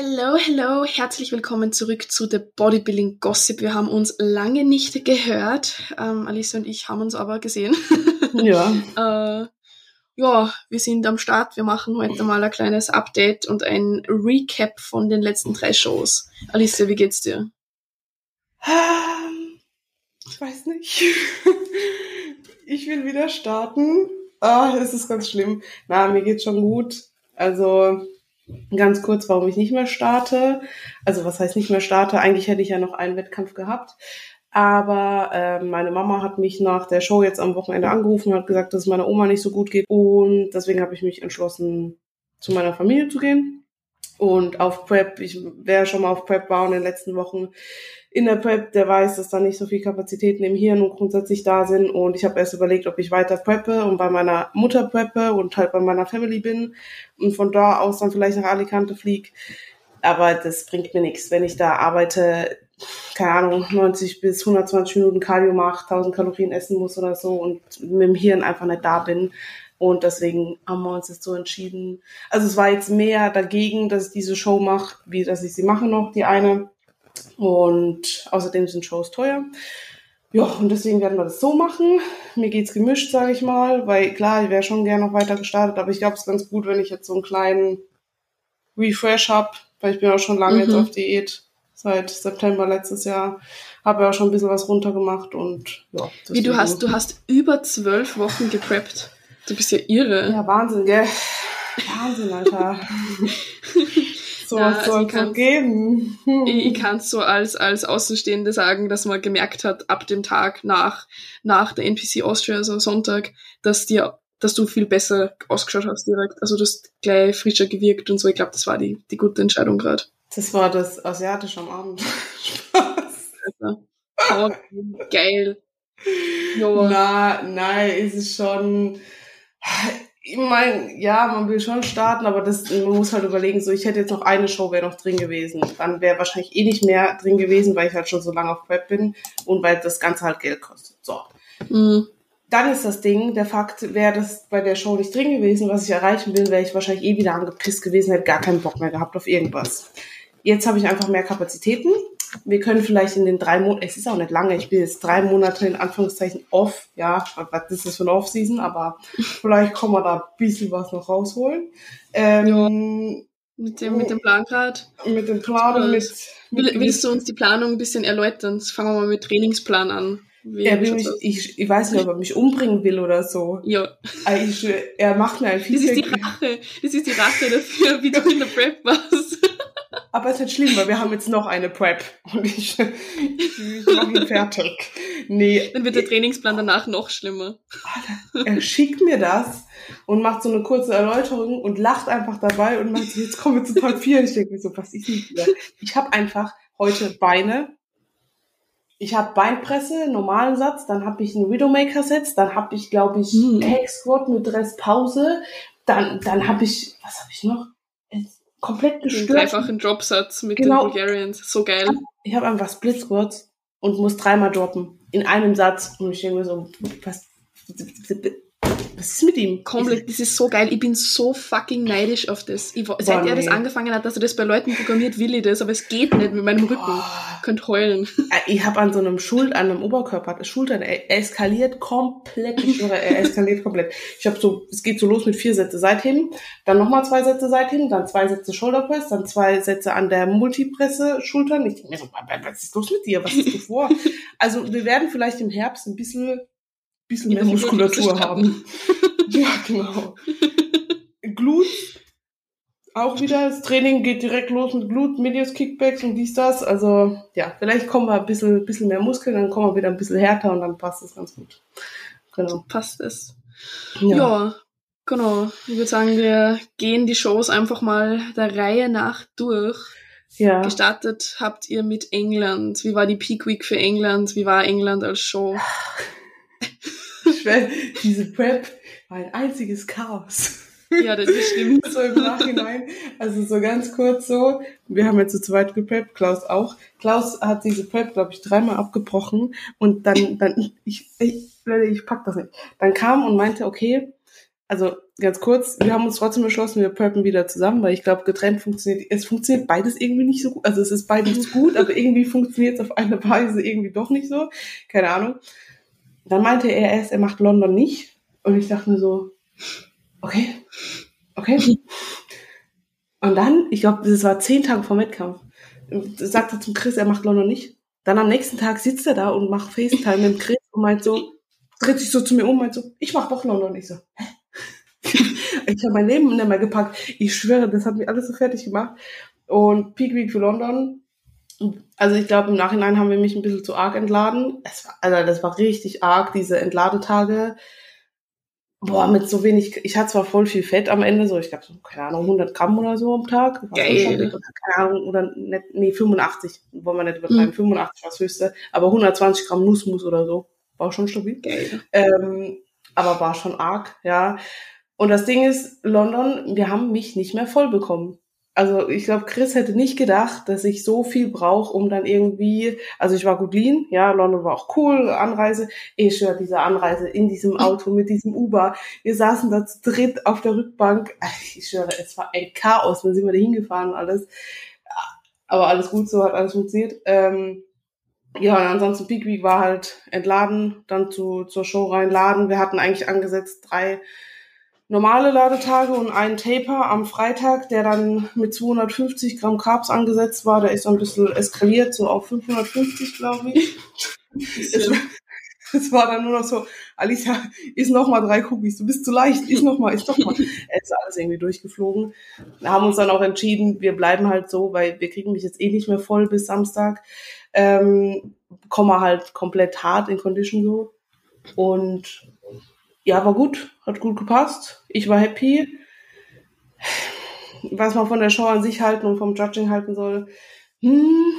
Hello, hello, herzlich willkommen zurück zu The Bodybuilding Gossip. Wir haben uns lange nicht gehört. Ähm, Alice und ich haben uns aber gesehen. Ja. äh, ja, wir sind am Start. Wir machen heute mal ein kleines Update und ein Recap von den letzten drei Shows. Alice, wie geht's dir? Ähm, Ich weiß nicht. Ich will wieder starten. Ah, es ist ganz schlimm. Na, mir geht's schon gut. Also, ganz kurz, warum ich nicht mehr starte. Also, was heißt nicht mehr starte? Eigentlich hätte ich ja noch einen Wettkampf gehabt. Aber äh, meine Mama hat mich nach der Show jetzt am Wochenende angerufen und hat gesagt, dass es meiner Oma nicht so gut geht. Und deswegen habe ich mich entschlossen, zu meiner Familie zu gehen. Und auf Prep, ich wer schon mal auf Prep war in den letzten Wochen in der Prep, der weiß, dass da nicht so viel Kapazitäten im Hirn und grundsätzlich da sind. Und ich habe erst überlegt, ob ich weiter preppe und bei meiner Mutter preppe und halt bei meiner Family bin und von da aus dann vielleicht nach Alicante flieg. Aber das bringt mir nichts, wenn ich da arbeite, keine Ahnung, 90 bis 120 Minuten Cardio mache, 1000 Kalorien essen muss oder so und mit dem Hirn einfach nicht da bin. Und deswegen haben wir uns jetzt so entschieden. Also es war jetzt mehr dagegen, dass ich diese Show mache, wie dass ich sie mache noch, die eine. Und außerdem sind Shows teuer. Ja, und deswegen werden wir das so machen. Mir geht's gemischt, sage ich mal, weil klar, ich wäre schon gerne noch weiter gestartet, aber ich glaube, es ist ganz gut, wenn ich jetzt so einen kleinen Refresh hab, weil ich bin auch schon lange Mhm. jetzt auf Diät. Seit September letztes Jahr habe ja auch schon ein bisschen was runtergemacht und ja. Wie du hast, du hast über zwölf Wochen gepreppt. Du bist ja irre. Ja, Wahnsinn, gell? Wahnsinn, Alter. so Ja, also soll ich es so geben. Ich, ich kann es so als, als Außenstehende sagen, dass man gemerkt hat, ab dem Tag nach, nach der NPC Austria, also Sonntag, dass dir, dass du viel besser ausgeschaut hast direkt. Also du hast gleich frischer gewirkt und so. Ich glaube, das war die, die gute Entscheidung gerade. Das war das Asiatische am Abend. Also, oh, geil. Jo. Na, nein, ist es schon. Ich meine, ja, man will schon starten, aber das, man muss halt überlegen, so ich hätte jetzt noch eine Show wäre noch drin gewesen. Dann wäre wahrscheinlich eh nicht mehr drin gewesen, weil ich halt schon so lange auf Prep bin und weil das Ganze halt Geld kostet. So. Mhm. Dann ist das Ding, der Fakt, wäre das bei der Show nicht drin gewesen, was ich erreichen will, wäre ich wahrscheinlich eh wieder angepisst gewesen, hätte gar keinen Bock mehr gehabt auf irgendwas. Jetzt habe ich einfach mehr Kapazitäten. Wir können vielleicht in den drei Monaten, es ist auch nicht lange, ich bin jetzt drei Monate in Anführungszeichen off, ja, was ist das für eine Off-Season, aber vielleicht kann man da ein bisschen was noch rausholen. Ähm, Mit dem, mit dem Plan gerade. Mit dem Plan und mit, mit Will, willst du uns die Planung ein bisschen erläutern? Fangen wir mal mit Trainingsplan an. Er will mich, ich, ich weiß nicht, ob er mich umbringen will oder so. ja, Aber Ich, er macht mir ein das ist die Feedback. Rache. Das ist die Rache dafür, wie du in der Prep warst. Aber es ist nicht schlimm, weil wir haben jetzt noch eine Prep und ich, ich mache ihn fertig. Nee, Dann wird der Trainingsplan danach noch schlimmer. er schickt mir das und macht so eine kurze Erläuterung und lacht einfach dabei und meint, so, jetzt kommen wir zu Tag 4. Und ich denke mir so, was ist denn hier? Ich habe einfach heute Beine. Ich habe Beinpresse, normalen Satz, dann habe ich einen Widowmaker-Satz, dann habe ich, glaube ich, Hm. Cake Squat mit Restpause, dann, dann habe ich, was habe ich noch? Komplett Den gestört. dreifachen Dropsatz mit Genau. den Bulgarians. So geil. Ich habe einfach Split Squats und muss dreimal droppen. In einem Satz. Und ich denke mir so, was, was ist mit ihm? Komplett, das ist so geil. Ich bin so fucking neidisch auf das. Ich, seit Boah, er das angefangen hat, dass er das bei Leuten programmiert, will ich das, aber es geht nicht mit meinem Rücken. Oh, Könnt heulen. ich habe an so einem Schuld, an einem Oberkörper, Schultern, er eskaliert komplett. Ich schwöre, er eskaliert komplett. Ich habe so, es geht so los mit vier Sätze Seitheben, dann nochmal zwei Sätze Seitheben, dann zwei Sätze Shoulderpress, dann zwei Sätze an der Multipresse Schultern. Ich denke mir so, was ist los mit dir? Was hast du vor? Also wir werden vielleicht im Herbst ein bisschen, bisschen mehr Muskulatur haben. Ja, genau. Glut, auch wieder, das Training geht direkt los mit Glut, Medius, Kickbacks und dies, das. Also, ja, vielleicht kommen wir ein bisschen, bisschen mehr Muskeln, dann kommen wir wieder ein bisschen härter und dann passt es ganz gut. Genau. Passt es. Ja. genau. Ich würde sagen, wir gehen die Shows einfach mal der Reihe nach durch. Ja. Gestartet habt ihr mit England. Wie war die Peak Week für England? Wie war England als Show? Ich weiß, diese Prep war ein einziges Chaos. Ja, das stimmt. so im Nachhinein. Also so ganz kurz so. Wir haben jetzt zu zweit gepreppt, Klaus auch. Klaus hat diese Prep, glaube ich, dreimal abgebrochen und dann, dann, ich, ich, ich pack das nicht. Dann kam und meinte, okay, also ganz kurz, wir haben uns trotzdem beschlossen, wir purpen wieder zusammen, weil ich glaube, getrennt funktioniert, es funktioniert beides irgendwie nicht so gut. Also es ist beides gut, aber irgendwie funktioniert es auf eine Weise irgendwie doch nicht so. Keine Ahnung. Dann meinte er erst, er macht London nicht. Und ich dachte mir so, okay, okay. Und dann, ich glaube, das war zehn Tage vor Wettkampf, sagte zum Chris, er macht London nicht. Dann am nächsten Tag sitzt er da und macht FaceTime mit Chris und meint so, dreht sich so zu mir um und meint so, ich mach doch London. Ich so, hä? ich habe mein Leben nicht mehr gepackt. Ich schwöre, das hat mich alles so fertig gemacht. Und Peak Week für London. Also ich glaube, im Nachhinein haben wir mich ein bisschen zu arg entladen. Es war, also das war richtig arg, diese Entladetage. Boah, mit so wenig, ich hatte zwar voll viel Fett am Ende, so ich glaube so, keine Ahnung, 100 Gramm oder so am Tag. Geil. Keine Ahnung, oder nicht, nee, 85, wollen wir nicht übertreiben, mhm. 85 war das höchste, aber 120 Gramm Nussmus oder so, war schon stabil. Geil. Ähm, aber war schon arg, ja. Und das Ding ist, London, wir haben mich nicht mehr voll bekommen. Also ich glaube, Chris hätte nicht gedacht, dass ich so viel brauche, um dann irgendwie, also ich war gut lean, ja, London war auch cool, Anreise. Ich schwör, diese Anreise in diesem Auto mit diesem Uber. Wir saßen da zu dritt auf der Rückbank. Ich schwöre, es war ein Chaos, dann sind wir da hingefahren und alles. Aber alles gut, so hat alles funktioniert. Ähm, ja, und ansonsten Peak Week war halt entladen, dann zu, zur Show reinladen. Wir hatten eigentlich angesetzt drei normale Ladetage und einen Taper am Freitag, der dann mit 250 Gramm Carbs angesetzt war. Der ist so ein bisschen eskaliert, so auf 550, glaube ich. es, es, war dann nur noch so, Alicia, iss noch mal drei Cookies, du bist zu leicht, iss noch mal, iss noch mal. Es ist alles irgendwie durchgeflogen. Wir haben uns dann auch entschieden, wir bleiben halt so, weil wir kriegen mich jetzt eh nicht mehr voll bis Samstag. Ähm, komme halt komplett hart in Condition so. Und ja, war gut, hat gut gepasst. Ich war happy. Was man von der Show an sich halten und vom Judging halten soll, hm,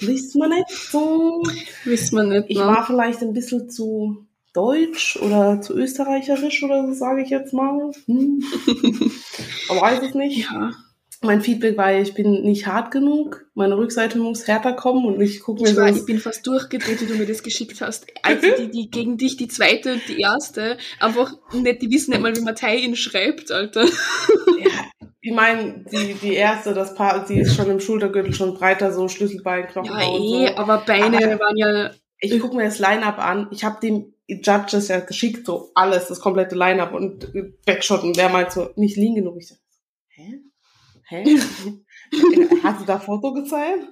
wissen wir nicht so. Wissen wir nicht. Ich ne? war vielleicht ein bisschen zu deutsch oder zu österreicherisch oder so, sage ich jetzt mal. Hm. Man weiß es nicht. Ja mein Feedback war, ich bin nicht hart genug, meine Rückseite muss härter kommen und ich gucke mir ich war, Ich bin fast durchgedreht, wie du mir das geschickt hast. Also die, die gegen dich, die zweite und die erste, einfach nicht, die wissen nicht mal, wie man Teil schreibt, Alter. Ja, ich meine, die, die erste, das Paar, die ist schon im Schultergürtel schon breiter, so Schlüsselbein, Knochen. Ja, eh, so. aber Beine aber waren ja. Ich gucke mir das Line-Up an. Ich habe dem Judges ja geschickt, so alles, das komplette Line-Up und Backshot und der meint so, nicht liegen genug. Ich so, hä? Hä? Hast du da Foto gezeigt?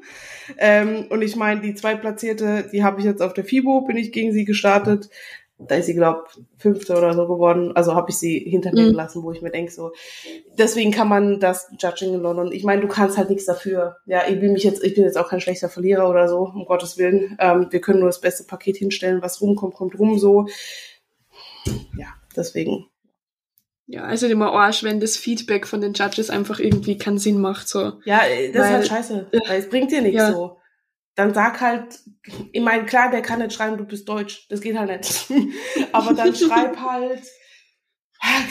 Ähm, und ich meine, die Zweitplatzierte, die habe ich jetzt auf der FIBO, bin ich gegen sie gestartet. Da ist sie, glaube fünfte oder so geworden. Also habe ich sie hinter mir mhm. gelassen, wo ich mir denke, so, deswegen kann man das Judging in London. Ich meine, du kannst halt nichts dafür. Ja, ich will mich jetzt, ich bin jetzt auch kein schlechter Verlierer oder so, um Gottes Willen. Ähm, wir können nur das beste Paket hinstellen, was rumkommt, kommt rum so. Ja, deswegen ja, also immer Arsch, wenn das Feedback von den Judges einfach irgendwie keinen Sinn macht. So. Ja, äh, das weil, ist halt scheiße. Weil es bringt dir nichts ja. so. Dann sag halt, ich meine, klar, der kann nicht schreiben, du bist deutsch. Das geht halt nicht. Aber dann schreib halt,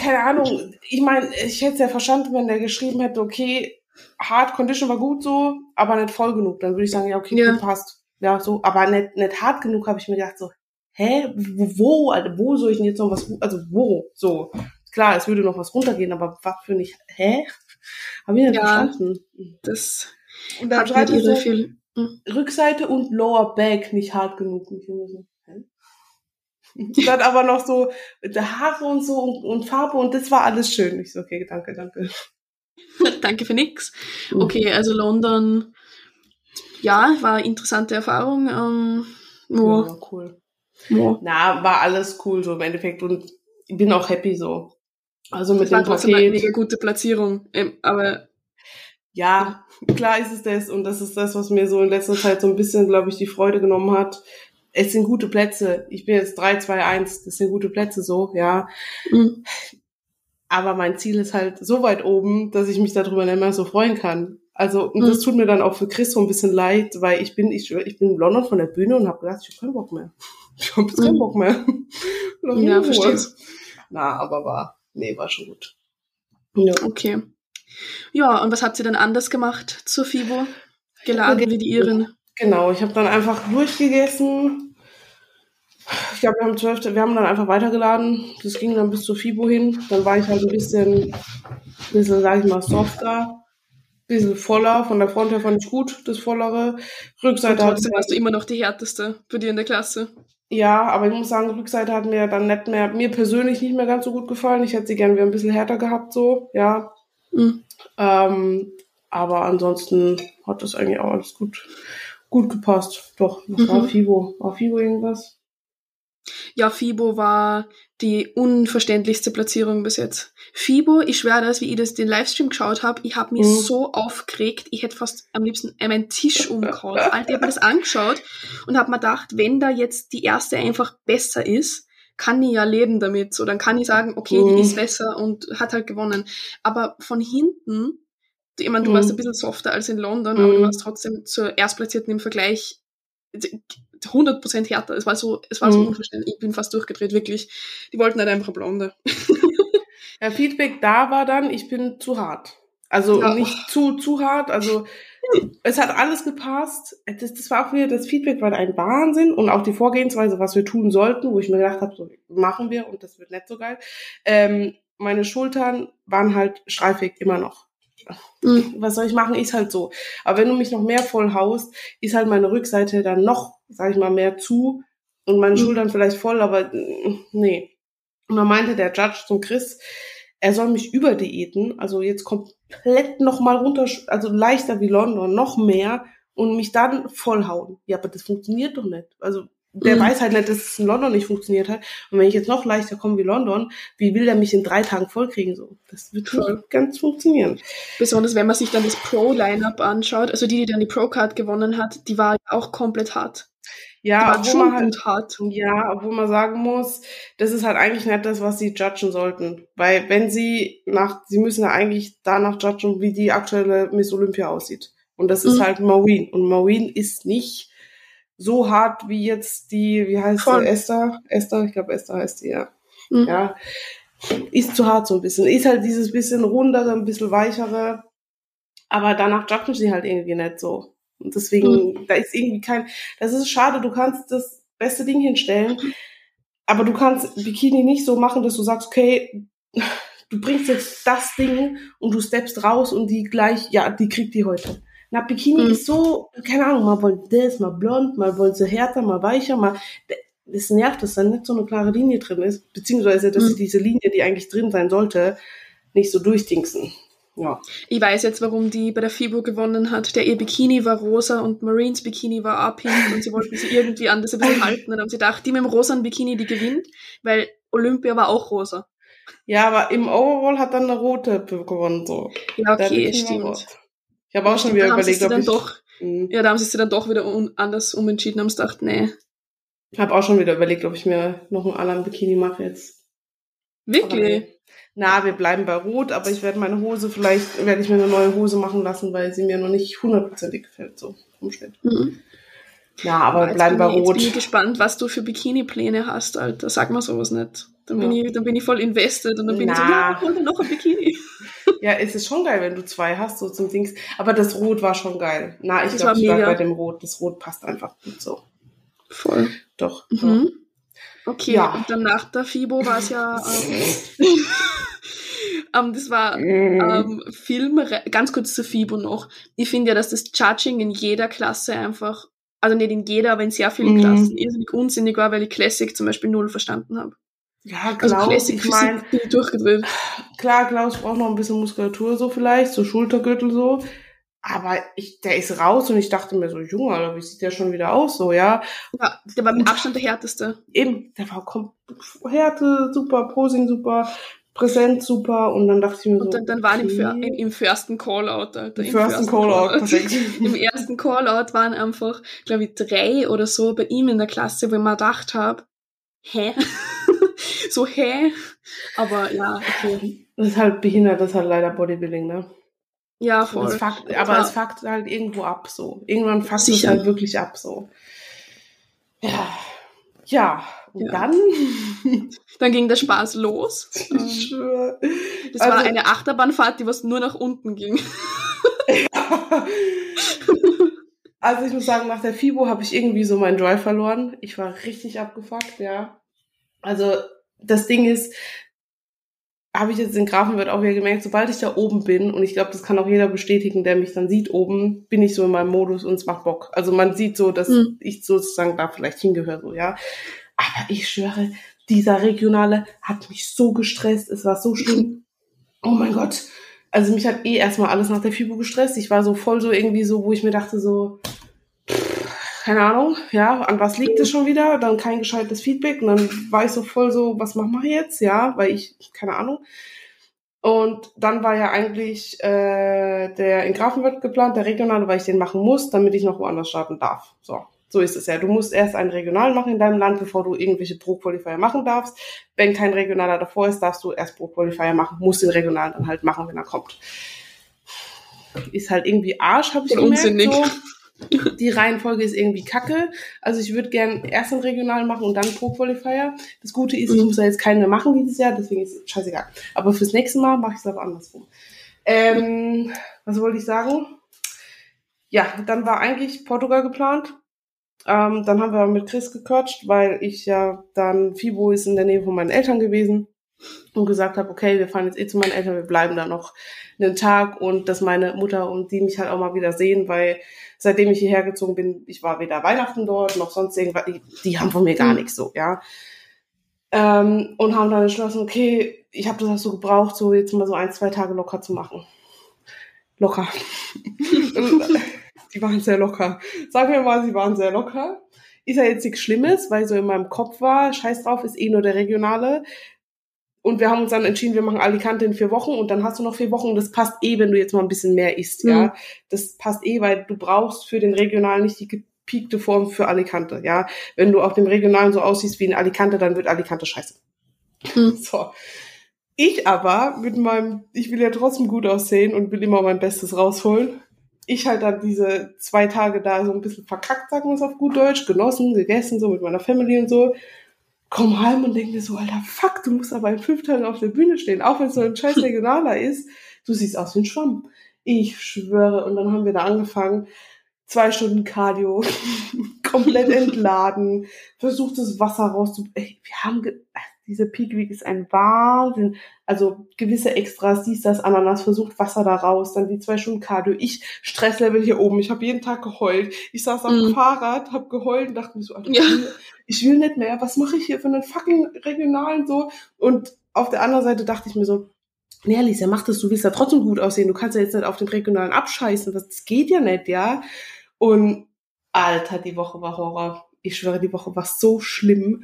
keine Ahnung. Ich meine, ich hätte es ja verstanden, wenn der geschrieben hätte, okay, Hard Condition war gut so, aber nicht voll genug. Dann würde ich sagen, ja, okay, ja. passt. Ja, so, aber nicht, nicht hart genug, habe ich mir gedacht, so, hä, wo, also, wo soll ich denn jetzt noch was, also wo, so. Klar, es würde noch was runtergehen, aber was für nicht, hä? Hab ich nicht ja, verstanden. Das und dann schreibt er so, viel. Hm. Rückseite und Lower Back nicht hart genug. Ich so, hä? dann aber noch so Haare und so und, und, Farbe und das war alles schön. Ich so, okay, danke, danke. danke für nix. Okay, also London, ja, war eine interessante Erfahrung. Ähm, oh. Ja, cool. Oh. Na, war alles cool so im Endeffekt und ich bin auch happy so. Also mit das dem war Paket. Eine mega gute Platzierung, ähm, aber ja, klar ist es das und das ist das, was mir so in letzter Zeit so ein bisschen, glaube ich, die Freude genommen hat. Es sind gute Plätze. Ich bin jetzt 3, 2, 1. Das sind gute Plätze so, ja. Mhm. Aber mein Ziel ist halt so weit oben, dass ich mich darüber nicht mehr so freuen kann. Also, und mhm. das tut mir dann auch für Chris so ein bisschen leid, weil ich bin, ich, ich bin in London von der Bühne und habe gedacht, ich habe keinen Bock mehr. Ich habe jetzt keinen mhm. Bock mehr. ja, verstehe. Na, aber war nee, war schon gut. Ja. Okay. Ja, und was habt ihr dann anders gemacht zur FIBO? Geladen wie die Iren? Genau, ich habe dann einfach durchgegessen. Ich glaube, wir haben 12. Wir haben dann einfach weitergeladen. Das ging dann bis zur FIBO hin. Dann war ich halt ein bisschen, bisschen, sag ich mal, softer. Bisschen voller. Von der Front her fand ich gut, das vollere. Rückseite Und trotzdem warst du immer noch die härteste für dir in der Klasse. Ja, aber ich muss sagen, Rückseite hat mir dann nicht mehr, mir persönlich nicht mehr ganz so gut gefallen. Ich hätte sie gerne wieder ein bisschen härter gehabt, so, ja. Mhm. Ähm, aber ansonsten hat das eigentlich auch alles gut, gut gepasst. Doch, was Mhm. war FIBO? War FIBO irgendwas? Ja, FIBO war die unverständlichste Platzierung bis jetzt. FIBO, ich schwöre das, wie ich das den Livestream geschaut habe, ich habe mich Mhm. so aufgeregt, ich hätte fast am liebsten meinen Tisch umgehauen. Alter, ich habe mir das angeschaut und habe mir gedacht, wenn da jetzt die erste einfach besser ist, kann ich ja leben damit. So, dann kann ich sagen, okay, Mhm. die ist besser und hat halt gewonnen. Aber von hinten, ich meine, du Mhm. warst ein bisschen softer als in London, aber du Mhm. warst trotzdem zur Erstplatzierten im Vergleich 100% härter. Es war so, es war so Mhm. unverständlich. Ich bin fast durchgedreht, wirklich. Die wollten halt einfach Blonde. Ja, Feedback da war dann, ich bin zu hart. Also Ja. nicht zu, zu hart. Also es hat alles gepasst. Das, das war auch wieder, das Feedback war ein Wahnsinn und auch die Vorgehensweise, was wir tun sollten, wo ich mir gedacht habe, so machen wir und das wird nicht so geil. Ähm, meine Schultern waren halt streifig immer noch. Mhm. Was soll ich machen, ist halt so. Aber wenn du mich noch mehr voll haust, ist halt meine Rückseite dann noch, sag ich mal, mehr zu und meine Mhm. Schultern vielleicht voll, aber mm, nee. Und dann meinte der Judge zum Chris, er soll mich überdiäten, also jetzt komplett noch mal runter, also leichter wie London, noch mehr und mich dann vollhauen. Ja, aber das funktioniert doch nicht. Also der Mhm. weiß halt nicht, dass es in London nicht funktioniert hat. Und wenn ich jetzt noch leichter komme wie London, wie will der mich in drei Tagen vollkriegen? So, das wird Voll. nicht ganz funktionieren. Besonders wenn man sich dann das Pro-Lineup anschaut, also die, die dann die Pro-Card gewonnen hat, die war auch komplett hart. Ja, obwohl schon man halt, hart. ja, obwohl man sagen muss, das ist halt eigentlich nicht das, was sie judgen sollten. Weil wenn sie nach, sie müssen ja eigentlich danach judgen, wie die aktuelle Miss Olympia aussieht. Und das ist Mhm. halt Maureen. Und Maureen ist nicht so hart wie jetzt die, wie heißt Voll. sie, Esther? Esther, ich glaube Esther heißt sie, ja. Mhm. Ja. Ist zu hart so ein bisschen. Ist halt dieses bisschen rundere, ein bisschen weichere. Aber danach judgen sie halt irgendwie nicht so. Und deswegen, da ist irgendwie kein, das ist schade, du kannst das beste Ding hinstellen, aber du kannst Bikini nicht so machen, dass du sagst, okay, du bringst jetzt das Ding und du steppst raus und die gleich, ja, die kriegt die heute. Na, Bikini Mhm. ist so, keine Ahnung, mal wollen das, mal blond, mal wollen sie härter, mal weicher, mal, das nervt, dass da nicht so eine klare Linie drin ist, beziehungsweise, dass Mhm. sie diese Linie, die eigentlich drin sein sollte, nicht so durchdingsen. Ja. Ich weiß jetzt, warum die bei der FIBO gewonnen hat. Der ihr Bikini war rosa und Marines Bikini war auch pink und sie wollten sie irgendwie anders ein bisschen halten. Dann haben sie gedacht, die mit dem rosa Bikini, die gewinnt, weil Olympia war auch rosa. Ja, aber im Overall hat dann eine rote gewonnen, so. Ja, okay, stimmt. rot. Ich habe auch schon wieder überlegt, ob ich, doch, Mhm. ja, da haben sie sich dann doch wieder un anders umentschieden, haben sie gedacht, nee. Ich habe auch schon wieder überlegt, ob ich mir noch einen anderen Bikini mache jetzt. Aber Wirklich? nee. Na, wir bleiben bei Rot, aber ich werde meine Hose, vielleicht werde ich mir eine neue Hose machen lassen, weil sie mir noch nicht hundertprozentig gefällt, so vom Schnitt. Mhm. Ja, aber Jetzt bleiben bin bei ich, bin ich Rot. gespannt, was du für Bikini-Pläne hast, Alter. Sag mal sowas nicht. Dann bin, Ja. ich, dann bin ich voll invested und dann bin ich so, ja, hol mir noch ein Bikini. Ja, es ist schon geil, wenn du zwei hast, so zum Dings. Aber das Rot war schon geil. Na, ich glaube, war ich mega. bei dem Rot. Das Rot passt einfach gut so. Voll. Doch. Mhm. Okay, Ja. und dann nach der FIBO war es ja, ähm, ähm, das war ähm, Film, ganz kurz zur FIBO noch. Ich finde ja, dass das Judging in jeder Klasse einfach, also nicht in jeder, aber in sehr vielen Mhm. Klassen irrsinnig unsinnig war, weil ich Classic zum Beispiel null verstanden habe. Ja, Also Klaus, Classic ich meine, durchgedreht. klar, Klaus braucht noch ein bisschen Muskulatur so vielleicht, so Schultergürtel so. Aber ich, der ist raus und ich dachte mir so, Junge, Alter, wie sieht der schon wieder aus so, ja? Ja, der war mit Abstand der härteste. Eben, der war kom Härte super, Posing super, Präsenz super und dann dachte ich mir so, Und dann, dann waren im, okay. Im, im firsten Callout, Alter. Im firsten Callout, perfekt. Im ersten Callout waren einfach, glaube ich, drei oder so bei ihm in der Klasse, wo ich mir gedacht habe, hä? So, hä? Aber ja, okay. Das ist halt behindert, das ist halt leider Bodybuilding, ne? Ja, voll. Es fuckt, aber war- es fuckt halt irgendwo ab, so. Irgendwann fuckt es halt wirklich ab, so. Ja. Ja. Und Ja. dann? Dann ging der Spaß los. ich schwöre. Das war Also- eine Achterbahnfahrt, die was nur nach unten ging. Also ich muss sagen, nach der FIBO habe ich irgendwie so meinen Drive verloren. Ich war richtig abgefuckt, ja. Also das Ding ist, habe ich jetzt in Grafenwert auch wieder gemerkt, sobald ich da oben bin, und ich glaube, das kann auch jeder bestätigen, der mich dann sieht oben, bin ich so in meinem Modus und es macht Bock. Also man sieht so, dass mhm. ich sozusagen da vielleicht hingehöre, so, ja. Aber ich schwöre, dieser Regionale hat mich so gestresst, es war so schlimm. Oh mein Gott. Also mich hat eh erstmal alles nach der FIBO gestresst. Ich war so voll so irgendwie so, wo ich mir dachte so, keine Ahnung, ja, an was liegt es schon wieder? Dann kein gescheites Feedback und dann war ich so voll so, was machen wir jetzt? Ja, weil ich, keine Ahnung. Und dann war ja eigentlich äh, der in Grafenwörth geplant, der regionale, weil ich den machen muss, damit ich noch woanders starten darf. So, so ist es ja. Du musst erst einen regionalen machen in deinem Land, bevor du irgendwelche Pro-Qualifier machen darfst. Wenn kein regionaler davor ist, darfst du erst Pro-Qualifier machen, musst den regionalen dann halt machen, wenn er kommt. Ist halt irgendwie Arsch, habe ich gemerkt. Unsinnig. So die Reihenfolge ist irgendwie kacke. Also ich würde gern erst einen Regional machen und dann Pro Qualifier. Das Gute ist, ich muss da jetzt keinen mehr machen dieses Jahr, deswegen ist es scheißegal. Aber fürs nächste Mal mache ich es aber andersrum. Ähm, was wollte ich sagen? Ja, dann war eigentlich Portugal geplant. Ähm, dann haben wir mit Chris gequatscht, weil ich ja dann, Fibo ist in der Nähe von meinen Eltern gewesen und gesagt habe, okay, wir fahren jetzt eh zu meinen Eltern, wir bleiben da noch einen Tag und dass meine Mutter und die mich halt auch mal wieder sehen, weil seitdem ich hierher gezogen bin, ich war weder Weihnachten dort noch sonst irgendwas, die haben von mir gar mhm. nichts so, ja. Ähm, und haben dann entschlossen, okay, ich habe das auch so gebraucht, so jetzt mal so ein, zwei Tage locker zu machen. Locker. die waren sehr locker. Sagen wir mal, sie waren sehr locker. Ist ja jetzt nichts Schlimmes, weil so in meinem Kopf war, scheiß drauf, ist eh nur der Regionale. Und wir haben uns dann entschieden, wir machen Alicante in vier Wochen und dann hast du noch vier Wochen. Das passt eh, wenn du jetzt mal ein bisschen mehr isst, mhm. ja. Das passt eh, weil du brauchst für den Regionalen nicht die gepiekte Form für Alicante, ja. Wenn du auf dem Regionalen so aussiehst wie in Alicante, dann wird Alicante scheiße. Mhm. So. Ich aber mit meinem, ich will ja trotzdem gut aussehen und will immer mein Bestes rausholen. Ich halt dann diese zwei Tage da so ein bisschen verkackt, sagen wir es auf gut Deutsch, genossen, gegessen, so mit meiner Family und so komm heim und denk mir so, alter, fuck, du musst aber in fünf Tagen auf der Bühne stehen, auch wenn es so ein scheiß Regionaler ist. Du siehst aus wie ein Schwamm. Ich schwöre. Und dann haben wir da angefangen, zwei Stunden Cardio, komplett entladen, versucht das Wasser rauszu... Wir haben, ge diese Peak Week ist ein Wahnsinn. Also gewisse Extras, dies, das, Ananas, versucht Wasser da raus, dann die zwei Stunden Cardio. Ich Stresslevel hier oben. Ich habe jeden Tag geheult. Ich saß am mm. Fahrrad, habe geheult und dachte mir so, Alter, ja. ich will nicht mehr. Was mache ich hier für einen fucking Regionalen so? Und auf der anderen Seite dachte ich mir so, nee, Alicia, mach das, du willst ja trotzdem gut aussehen. Du kannst ja jetzt nicht auf den Regionalen abscheißen. Das, das geht ja nicht, ja. Und Alter, die Woche war Horror. Ich schwöre, die Woche war so schlimm.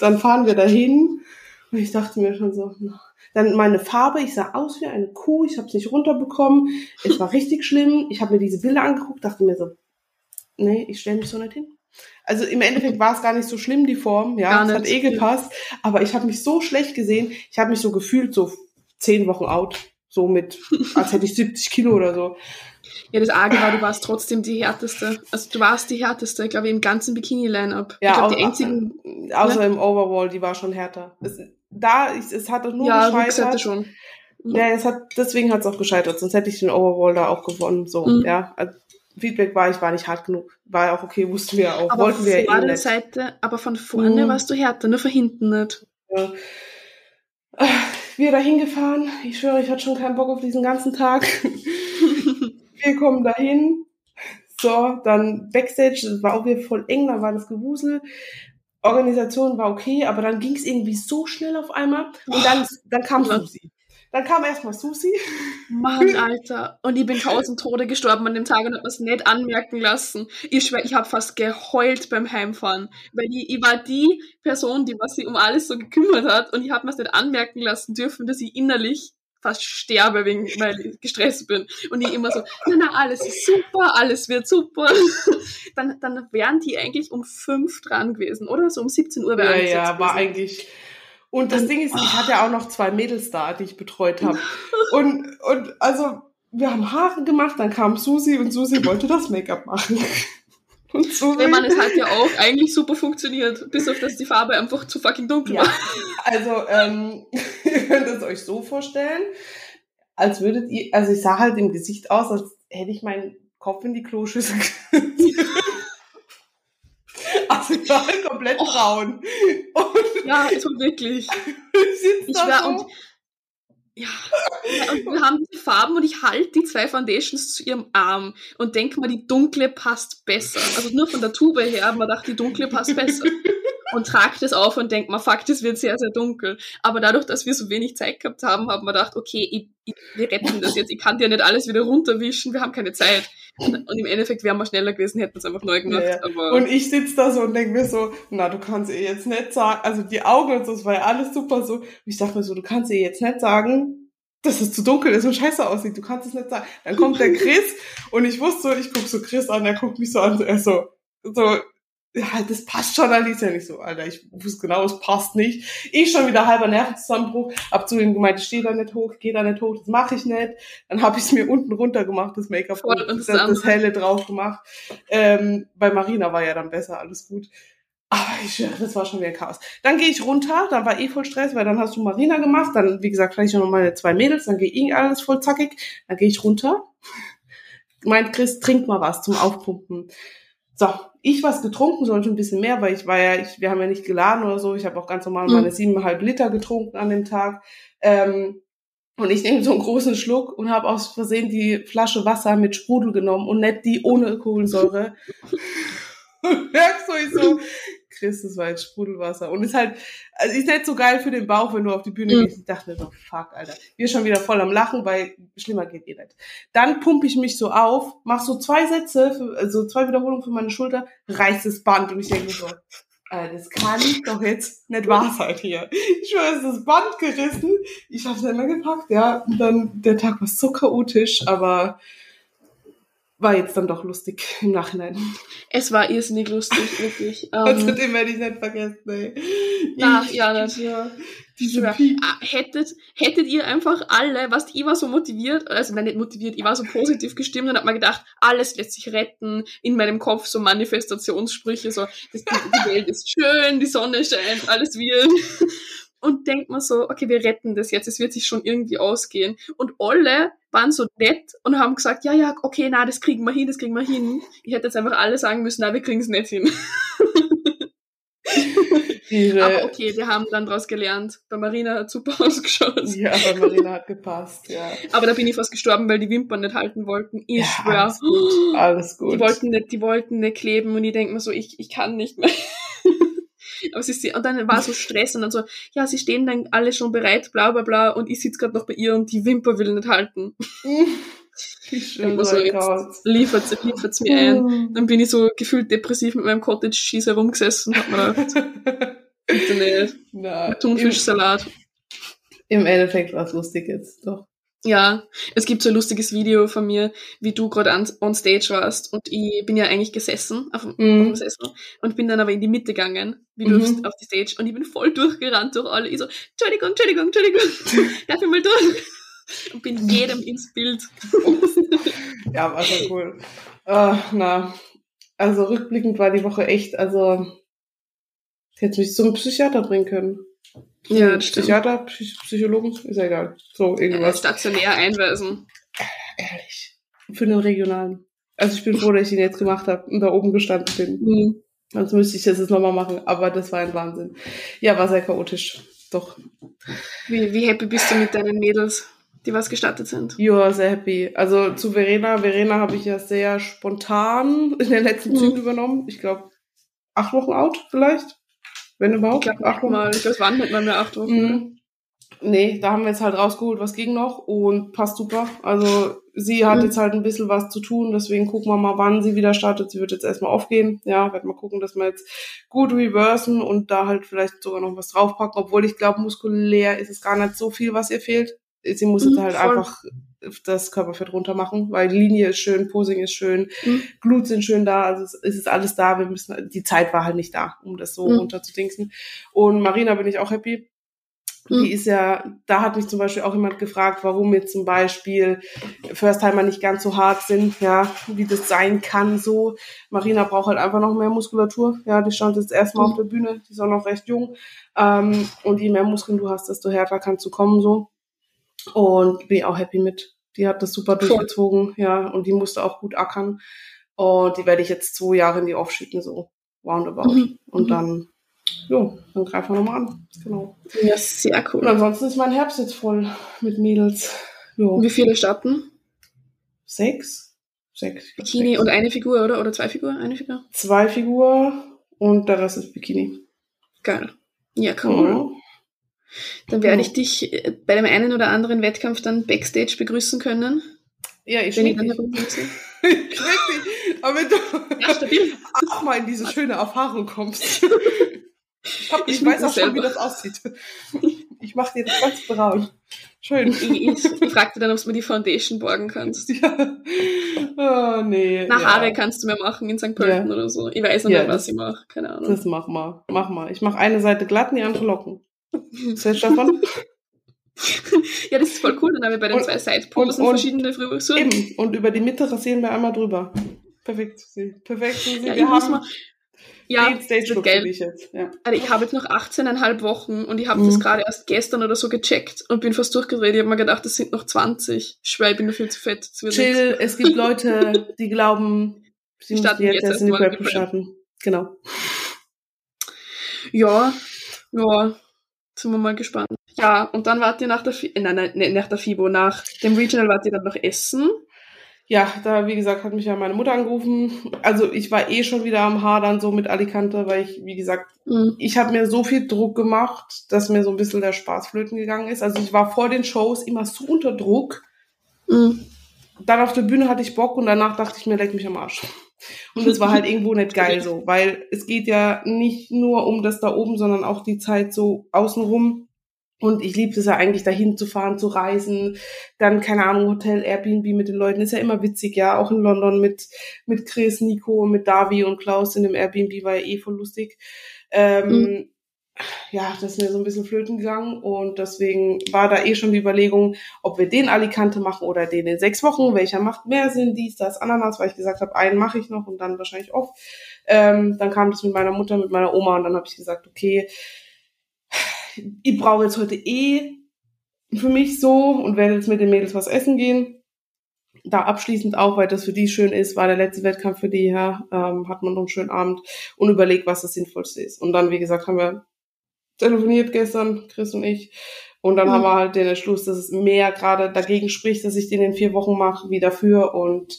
Dann fahren wir dahin. Und ich dachte mir schon so, na. dann meine Farbe, ich sah aus wie eine Kuh, ich habe es nicht runterbekommen, es war richtig schlimm. Ich habe mir diese Bilder angeguckt, dachte mir so, nee, ich stelle mich so nicht hin. Also im Endeffekt war es gar nicht so schlimm, die Form, ja, es hat eh gepasst, aber ich habe mich so schlecht gesehen, ich habe mich so gefühlt, so zehn Wochen out, so mit, als hätte ich 70 Kilo oder so. Ja, das Arge war, du warst trotzdem die härteste. Also du warst die härteste, glaube ich, im ganzen Bikini-Line-Up. Ja, ich glaub, die einzigen. Außer ja? im Overall, die war schon härter. Es, da, es, es hat nur ja, gescheitert. schon. Ja, es hat, deswegen hat es auch gescheitert, sonst hätte ich den Overall da auch gewonnen. So, mhm. ja. Also, Feedback war, ich war nicht hart genug. War ja auch okay, wussten wir auch. Aber wollten wir ja eh nicht. Seite, aber von vorne mhm. warst du härter, nur von hinten nicht. Ja. Wir da hingefahren. Ich schwöre, ich hatte schon keinen Bock auf diesen ganzen Tag. wir kommen dahin. So, dann Backstage, das war auch wieder voll eng, da war das Gewusel. Organisation war okay, aber dann ging es irgendwie so schnell auf einmal und dann, dann kam Susi. Dann kam erstmal Susi. Mann, Alter. Und ich bin tausend Tode gestorben an dem Tag und hab das nicht anmerken lassen. Ich schwör, ich habe fast geheult beim Heimfahren. Weil ich, ich war die Person, die was sich um alles so gekümmert hat und ich habe mir das nicht anmerken lassen dürfen, dass ich innerlich fast sterbe, wegen, weil ich gestresst bin. Und ich immer so, na, na, alles ist super, alles wird super. dann, dann wären die eigentlich um fünf dran gewesen, oder? So um 17 Uhr wäre Ja, ja, war eigentlich. Und das Ding ist, ich hatte ja auch noch zwei Mädels da, die ich betreut habe. und, und also, wir haben Haare gemacht, dann kam Susi und Susi wollte das Make-up machen. Und so Der Mann, es hat ja auch eigentlich super funktioniert, bis auf dass die Farbe einfach zu fucking dunkel ja. war. Also, ähm, ihr könnt es euch so vorstellen, als würdet ihr, also ich sah halt im Gesicht aus, als hätte ich mein Kopf in die Kloschüssel. also ich war halt komplett Oh. braun. Und Ja, so wirklich. ich war so. und ja, ja, und wir haben die Farben und ich halte die zwei Foundations zu ihrem Arm und denke mal, die dunkle passt besser. Also nur von der Tube her, aber man dachte, die dunkle passt besser. Und trage das auf und denke mal, fuck, das wird sehr, sehr dunkel. Aber dadurch, dass wir so wenig Zeit gehabt haben, haben wir gedacht, okay, ich, ich, wir retten das jetzt. Ich kann dir nicht alles wieder runterwischen, wir haben keine Zeit. Und, im Endeffekt wären wir schneller gewesen, hätten wir es einfach neu gemacht. Ja, ja. Aber Und ich sitz da so und denk mir so, na, du kannst ihr jetzt nicht sagen, also die Augen und so, es war ja alles super so. Und ich dachte mir so, du kannst ihr jetzt nicht sagen, dass es zu dunkel ist und scheiße aussieht. Du kannst es nicht sagen. Dann kommt der Chris und ich wusste so, ich guck so Chris an, er guckt mich so an, er so, so, ja, das passt schon, Alicia. Nicht so, Alter, ich wusste genau, es passt nicht. Ich schon wieder halber Nervenzusammenbruch, hab zu ihm gemeint, ich stehe da nicht hoch, geh da nicht hoch, das mache ich nicht. Dann habe ich es mir unten runter gemacht, das Make-up, und das, das helle drauf gemacht. Ähm, bei Marina war ja dann besser, alles gut. Aber ich das war schon wieder Chaos. Dann gehe ich runter, dann war eh voll Stress, weil dann hast du Marina gemacht, dann, wie gesagt, vielleicht noch meine zwei Mädels, dann gehe ich alles voll zackig, dann gehe ich runter. Meint Chris, trink mal was zum Aufpumpen. So, ich was getrunken, sondern schon ein bisschen mehr, weil ich war ja, ich, wir haben ja nicht geladen oder so, ich habe auch ganz normal Mhm. meine siebeneinhalb Liter getrunken an dem Tag. Ähm, und ich nehme so einen großen Schluck und habe aus Versehen die Flasche Wasser mit Sprudel genommen und nicht die ohne Kohlensäure. merkst du, ich so, Chris, das war jetzt Sprudelwasser. Und ist halt, also ist nicht so geil für den Bauch, wenn du auf die Bühne Mhm. gehst. Ich dachte mir so, fuck, Alter. Wir schon wieder voll am Lachen, weil schlimmer geht eh nicht. Dann pumpe ich mich so auf, mach so zwei Sätze, für, also zwei Wiederholungen für meine Schulter, reiß das Band und ich denke mir so, Alter, das kann doch jetzt nicht wahr sein hier. Ich schwöre, es ist das Band gerissen. Ich hab's nicht mehr gepackt, ja. Und dann, der Tag war so chaotisch, aber war jetzt dann doch lustig im Nachhinein. es war irrsinnig lustig, wirklich. Also Ähm, den werde ich nicht vergessen, ey. na, Ich- ja, nicht. Ja, diese ah, hättet, hättet ihr einfach alle, was ich war so motiviert, also nein, nicht motiviert, ich war so positiv gestimmt und hab mir gedacht, alles lässt sich retten, in meinem Kopf so Manifestationssprüche, so, das, die, die Welt ist schön, die Sonne scheint, alles wird. Und denkt man so, okay, wir retten das jetzt, es wird sich schon irgendwie ausgehen. Und alle waren so nett und haben gesagt, ja, ja, okay, na, das kriegen wir hin, das kriegen wir hin. Ich hätte jetzt einfach alle sagen müssen, na, wir kriegen es nicht hin. Ihre, Aber okay, wir haben dann daraus gelernt. Bei Marina hat super ausgeschaut. Ja, aber Marina hat gepasst, ja. Aber da bin ich fast gestorben, weil die Wimpern nicht halten wollten. Ich ja, schwör. alles gut, alles gut. Die wollten nicht, die wollten nicht kleben und ich denk mir so, ich, ich kann nicht mehr. Aber sie, und dann war so Stress und dann so, ja, sie stehen dann alle schon bereit, bla bla bla, und ich sitze gerade noch bei ihr und die Wimper will nicht halten. schwöre, mir so, jetzt liefert's, liefert's mir ein. Dann bin ich so gefühlt depressiv mit meinem Cottage Cheese herumgesessen und hab mir gedacht, bitte nicht. Thunfischsalat. Im Endeffekt war es lustig jetzt, doch. Ja, es gibt so ein lustiges Video von mir, wie du gerade on, on stage warst und ich bin ja eigentlich gesessen auf, dem- auf Mhm. dem Sessel und bin dann aber in die Mitte gegangen, wie Mhm. du auf die Stage und ich bin voll durchgerannt durch alle. Ich so, Entschuldigung, Entschuldigung, Entschuldigung, darf ich mal durch? Und bin jedem ins Bild. Ja, war schon cool. Ah, na, also rückblickend war die Woche echt, also ich hätte mich zum Psychiater bringen können. Ja, das stimmt. Psychiater, Psych Psychologen, ist ja egal. So, irgendwas. stationär einweisen. Ehrlich. Für den regionalen. Also ich bin froh, dass ich ihn jetzt gemacht habe und da oben gestanden bin. Mhm. Sonst müsste ich das jetzt nochmal machen. Aber das war ein Wahnsinn. Ja, war sehr chaotisch. Doch. Wie, wie happy bist du mit deinen Mädels, die was gestattet sind? Ja, sehr happy. Also zu Verena. Verena habe ich ja sehr spontan in den letzten Mhm. Zügen übernommen. Ich glaube, acht Wochen out vielleicht. Wenn Ich überhaupt. glaube acht nicht Wochen. mal, ich weiß wann nicht mal mehr acht Wochen. Mhm. Nee, da haben wir jetzt halt rausgeholt, was ging noch und passt super. Also sie hat Mhm. jetzt halt ein bisschen was zu tun, deswegen gucken wir mal, wann sie wieder startet. Sie wird jetzt erstmal aufgehen. Ja, werden mal gucken, dass wir jetzt gut reversen und da halt vielleicht sogar noch was draufpacken, obwohl ich glaube, muskulär ist es gar nicht so viel, was ihr fehlt. Sie muss jetzt Mhm, halt voll. einfach das Körperfett runter machen, weil die Linie ist schön, Posing ist schön, Mhm. Glut sind schön da, also es es ist alles da. Wir müssen, die Zeit war halt nicht da, um das so Mhm. runterzudingsen. Und Marina bin ich auch happy. Mhm. Die ist ja, da hat mich zum Beispiel auch jemand gefragt, warum jetzt zum Beispiel First-Timer nicht ganz so hart sind, ja, wie das sein kann, so. Marina braucht halt einfach noch mehr Muskulatur, ja, die stand jetzt erstmal Mhm. auf der Bühne, die ist auch noch recht jung, ähm, und je mehr Muskeln du hast, desto härter kannst du kommen, so. Und bin auch happy mit. Die hat das super durchgezogen, ja, und die musste auch gut ackern. Und die werde ich jetzt zwei Jahre in die Off schicken, so roundabout. Mhm. Und Mhm. dann, jo, dann greifen wir nochmal an. Genau. Ja, sehr Und cool. ansonsten ist mein Herbst jetzt voll mit Mädels. Jo. Wie viele starten? Sechs? Sechs. Bikini sechs. und eine Figur, oder? Oder zwei Figuren? Eine Figur? Zwei Figur und der Rest ist Bikini. Geil. Ja, cool. Mhm. Dann werde Mhm. ich dich äh, bei dem einen oder anderen Wettkampf dann Backstage begrüßen können. Ja, ich Wenn ich dann dich. herumlese. Ich dich. Aber du Ja, auch mal in diese schöne Erfahrung kommst. Ich, hab, ich Ich weiß auch schon, wie selber. das aussieht. Ich mache dir das ganz braun. Schön. Ich, ich, ich fragte dann, ob du mir die Foundation borgen kannst. Ja. Oh, nee. Nach ja. Haare kannst du mir machen in St. Pölten oder so. Ich weiß noch Ja, nicht, was das- ich mache. Keine Ahnung. Das mach mal. Mach mal. Ich mache eine Seite glatt und die andere locken. Du davon? ja, das ist voll cool. Dann haben wir bei den Und- zwei Sideposen verschiedene Frisuren. Eben. Und über die Mitte rasieren wir einmal drüber. Perfekt. Susi. Perfekt. Susi. Ja, ich wir haben mal. Ja, den Stage Look für dich jetzt. Ja. Also ich habe jetzt noch 18,5 Wochen und ich habe Mhm. das gerade erst gestern oder so gecheckt und bin fast durchgedreht. Ich habe mir gedacht, das sind noch 20. Ich schwör, ich bin nur viel zu fett. Nichts. Chill. Es gibt Leute, die glauben, sie starten jetzt jetzt erst in die Prep. starten. Genau. Ja, ja, sind wir mal gespannt. Ja, und dann wart ihr nach der, Fi äh, nein, nein, nicht nach der FIBO, nach dem Regional wart ihr dann noch essen. Ja, da, wie gesagt, hat mich ja meine Mutter angerufen. Also ich war eh schon wieder am Hadern so mit Alicante, weil ich, wie gesagt, Mhm. ich habe mir so viel Druck gemacht, dass mir so ein bisschen der Spaß flöten gegangen ist. Also ich war vor den Shows immer so unter Druck. Mhm. Dann auf der Bühne hatte ich Bock und danach dachte ich mir, leck mich am Arsch. Und es war halt irgendwo nicht geil so, weil es geht ja nicht nur um das da oben, sondern auch die Zeit so außenrum. Und ich liebe es ja eigentlich, dahin zu fahren, zu reisen. Dann, keine Ahnung, Hotel, Airbnb mit den Leuten. Ist ja immer witzig, ja. Auch in London mit, mit Chris, Nico, mit Davi und Klaus in dem Airbnb war ja eh voll lustig. Ähm, Ja, das ist mir so ein bisschen flöten gegangen. Und deswegen war da eh schon die Überlegung, ob wir den Alicante machen oder den in sechs Wochen. Welcher macht mehr Sinn? Dies, das, Ananas, weil ich gesagt habe, einen mache ich noch und dann wahrscheinlich off. Ähm, dann kam das mit meiner Mutter, mit meiner Oma und dann habe ich gesagt, okay, ich brauche jetzt heute eh für mich so und werde jetzt mit den Mädels was essen gehen. Da abschließend auch, weil das für die schön ist, war der letzte Wettkampf für die, ja, ähm, hat man noch einen schönen Abend und überlegt, was das Sinnvollste ist. Und dann, wie gesagt, haben wir telefoniert gestern, Chris und ich. Und dann Mhm. haben wir halt den Entschluss, dass es mehr gerade dagegen spricht, dass ich den in vier Wochen mache, wie dafür. Und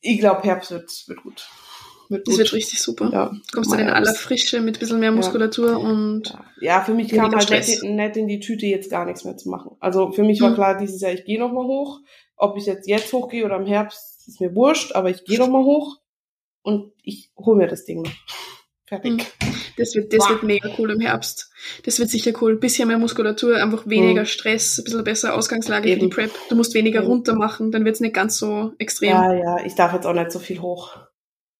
ich glaube, Herbst wird, wird gut. Wird Das gut. wird richtig super. ja, Du kommst dann in aller Frische mit ein bisschen mehr Muskulatur und Ja. ja, für mich kam halt nett, nett in die Tüte, jetzt gar nichts mehr zu machen. Also für mich war Mhm. klar, dieses Jahr, ich gehe nochmal hoch. Ob ich jetzt jetzt hochgehe oder im Herbst, ist mir wurscht, aber ich gehe nochmal hoch und ich hole mir das Ding noch. Fertig. Mhm. das wird, das wird mega cool im Herbst. Das wird sicher cool. Bisschen mehr Muskulatur, einfach weniger Mhm. Stress, ein bisschen bessere Ausgangslage für Eben. die Prep. Du musst weniger Eben. runter machen, dann wird's nicht ganz so extrem. Ja, ja, ich darf jetzt auch nicht so viel hoch.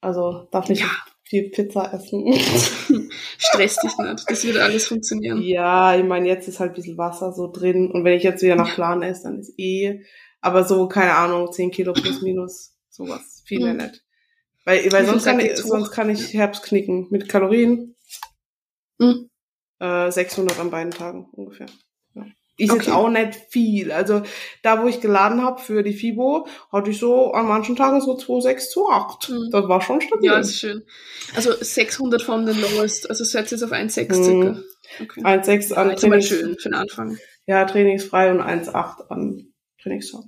Also darf nicht Ja. viel Pizza essen. Stress dich nicht. Das wird alles funktionieren. ja, ich meine, jetzt ist halt ein bisschen Wasser so drin und wenn ich jetzt wieder nach. Plan esse, dann ist eh, aber so, keine Ahnung, 10 Kilo plus minus, sowas. Viel mehr Mhm. nicht. Weil, weil sonst, kann ich, sonst kann ich Herbst knicken. Mit Kalorien Mhm. äh, 600 an beiden Tagen ungefähr. Ja. Ist Okay. jetzt auch nicht viel. Also da, wo ich geladen habe für die FIBO, hatte ich so an manchen Tagen so 2,6, 2,8. Mhm. Das war schon stabil. Ja, ist schön. Also 600 von den Lowest, also setzt jetzt auf 1,6 Mhm. circa. Okay. 1,6 an Ja, Trainings, schön für den Anfang. ja, trainingsfrei und 1,8 an Trainingstag.